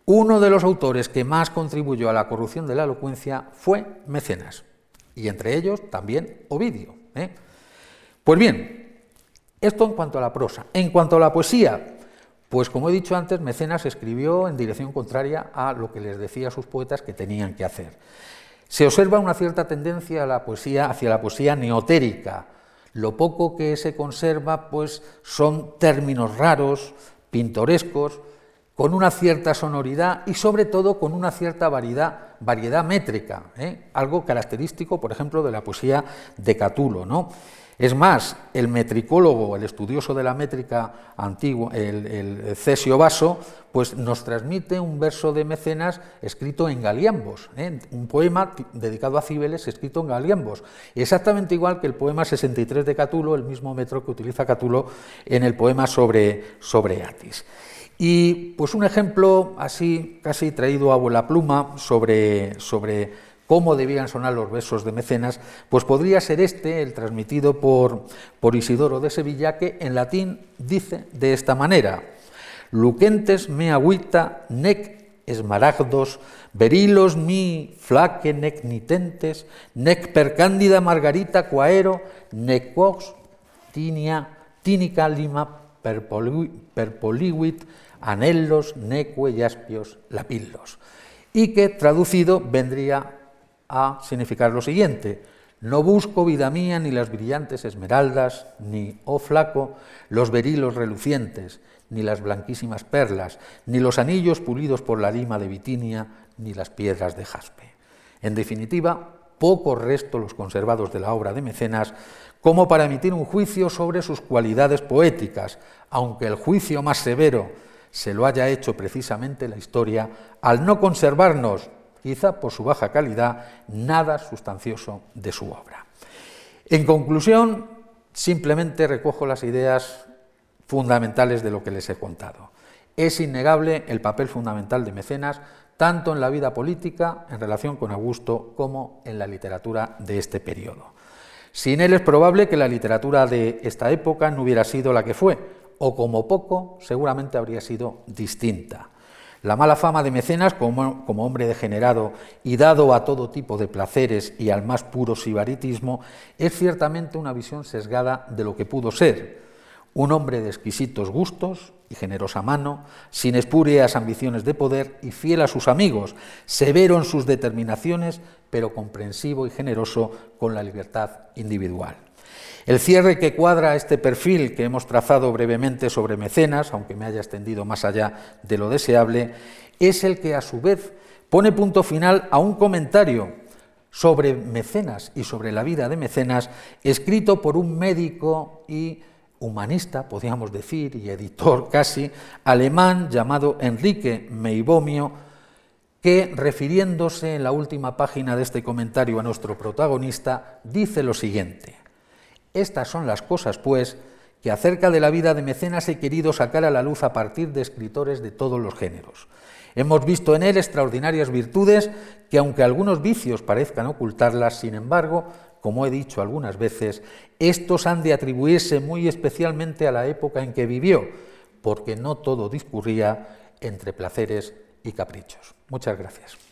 Uno de los autores que más contribuyó a la corrupción de la elocuencia fue Mecenas, y entre ellos también Ovidio. ¿eh? Pues bien, esto en cuanto a la prosa. En cuanto a la poesía, pues como he dicho antes, Mecenas escribió en dirección contraria a lo que les decía a sus poetas que tenían que hacer. Se observa una cierta tendencia a la poesía, hacia la poesía neotérica. Lo poco que se conserva pues, son términos raros, pintorescos, con una cierta sonoridad y sobre todo con una cierta variedad, variedad métrica, ¿eh? algo característico, por ejemplo, de la poesía de Catulo. ¿no? Es más, el metricólogo, el estudioso de la métrica antiguo, el, Cesio Vaso, pues nos transmite un verso de Mecenas escrito en galiambos, ¿eh? un poema dedicado a Cibeles escrito en galiambos, exactamente igual que el poema 63 de Catulo, el mismo metro que utiliza Catulo en el poema sobre, sobre Atis. Y pues un ejemplo así, casi traído a vuela pluma sobre, sobre cómo debían sonar los versos de Mecenas, pues podría ser este, el transmitido por, por Isidoro de Sevilla, que en latín dice de esta manera: Luquentes me agüita nec esmaragdos, verilos mi flaque nec nitentes, nec per cándida margarita quaero, nec vox tinia, tinica lima per, poliwit, anhelos, neque y aspios, lapillos, y que traducido vendría a significar lo siguiente, no busco, vida mía, ni las brillantes esmeraldas, ni, oh flaco, los berilos relucientes, ni las blanquísimas perlas, ni los anillos pulidos por la lima de Bitinia, ni las piedras de jaspe. En definitiva, pocos restos los conservados de la obra de Mecenas como para emitir un juicio sobre sus cualidades poéticas, aunque el juicio más severo se lo haya hecho precisamente la historia al no conservarnos, quizá por su baja calidad, nada sustancioso de su obra. En conclusión, simplemente recojo las ideas fundamentales de lo que les he contado. Es innegable el papel fundamental de Mecenas, tanto en la vida política en relación con Augusto como en la literatura de este periodo. Sin él es probable que la literatura de esta época no hubiera sido la que fue, o como poco seguramente habría sido distinta. La mala fama de Mecenas como, hombre degenerado y dado a todo tipo de placeres y al más puro sibaritismo es ciertamente una visión sesgada de lo que pudo ser. Un hombre de exquisitos gustos y generosa mano, sin espurias ambiciones de poder y fiel a sus amigos, severo en sus determinaciones, pero comprensivo y generoso con la libertad individual. El cierre que cuadra este perfil que hemos trazado brevemente sobre Mecenas, aunque me haya extendido más allá de lo deseable, es el que a su vez pone punto final a un comentario sobre Mecenas y sobre la vida de Mecenas, escrito por un médico y humanista, podríamos decir, y editor casi, alemán llamado Enrique Meibomio, que refiriéndose en la última página de este comentario a nuestro protagonista, dice lo siguiente. Estas son las cosas, pues, que acerca de la vida de Mecenas he querido sacar a la luz a partir de escritores de todos los géneros. Hemos visto en él extraordinarias virtudes que, aunque algunos vicios parezcan ocultarlas, sin embargo, como he dicho algunas veces, estos han de atribuirse muy especialmente a la época en que vivió, porque no todo discurría entre placeres y caprichos. Muchas gracias.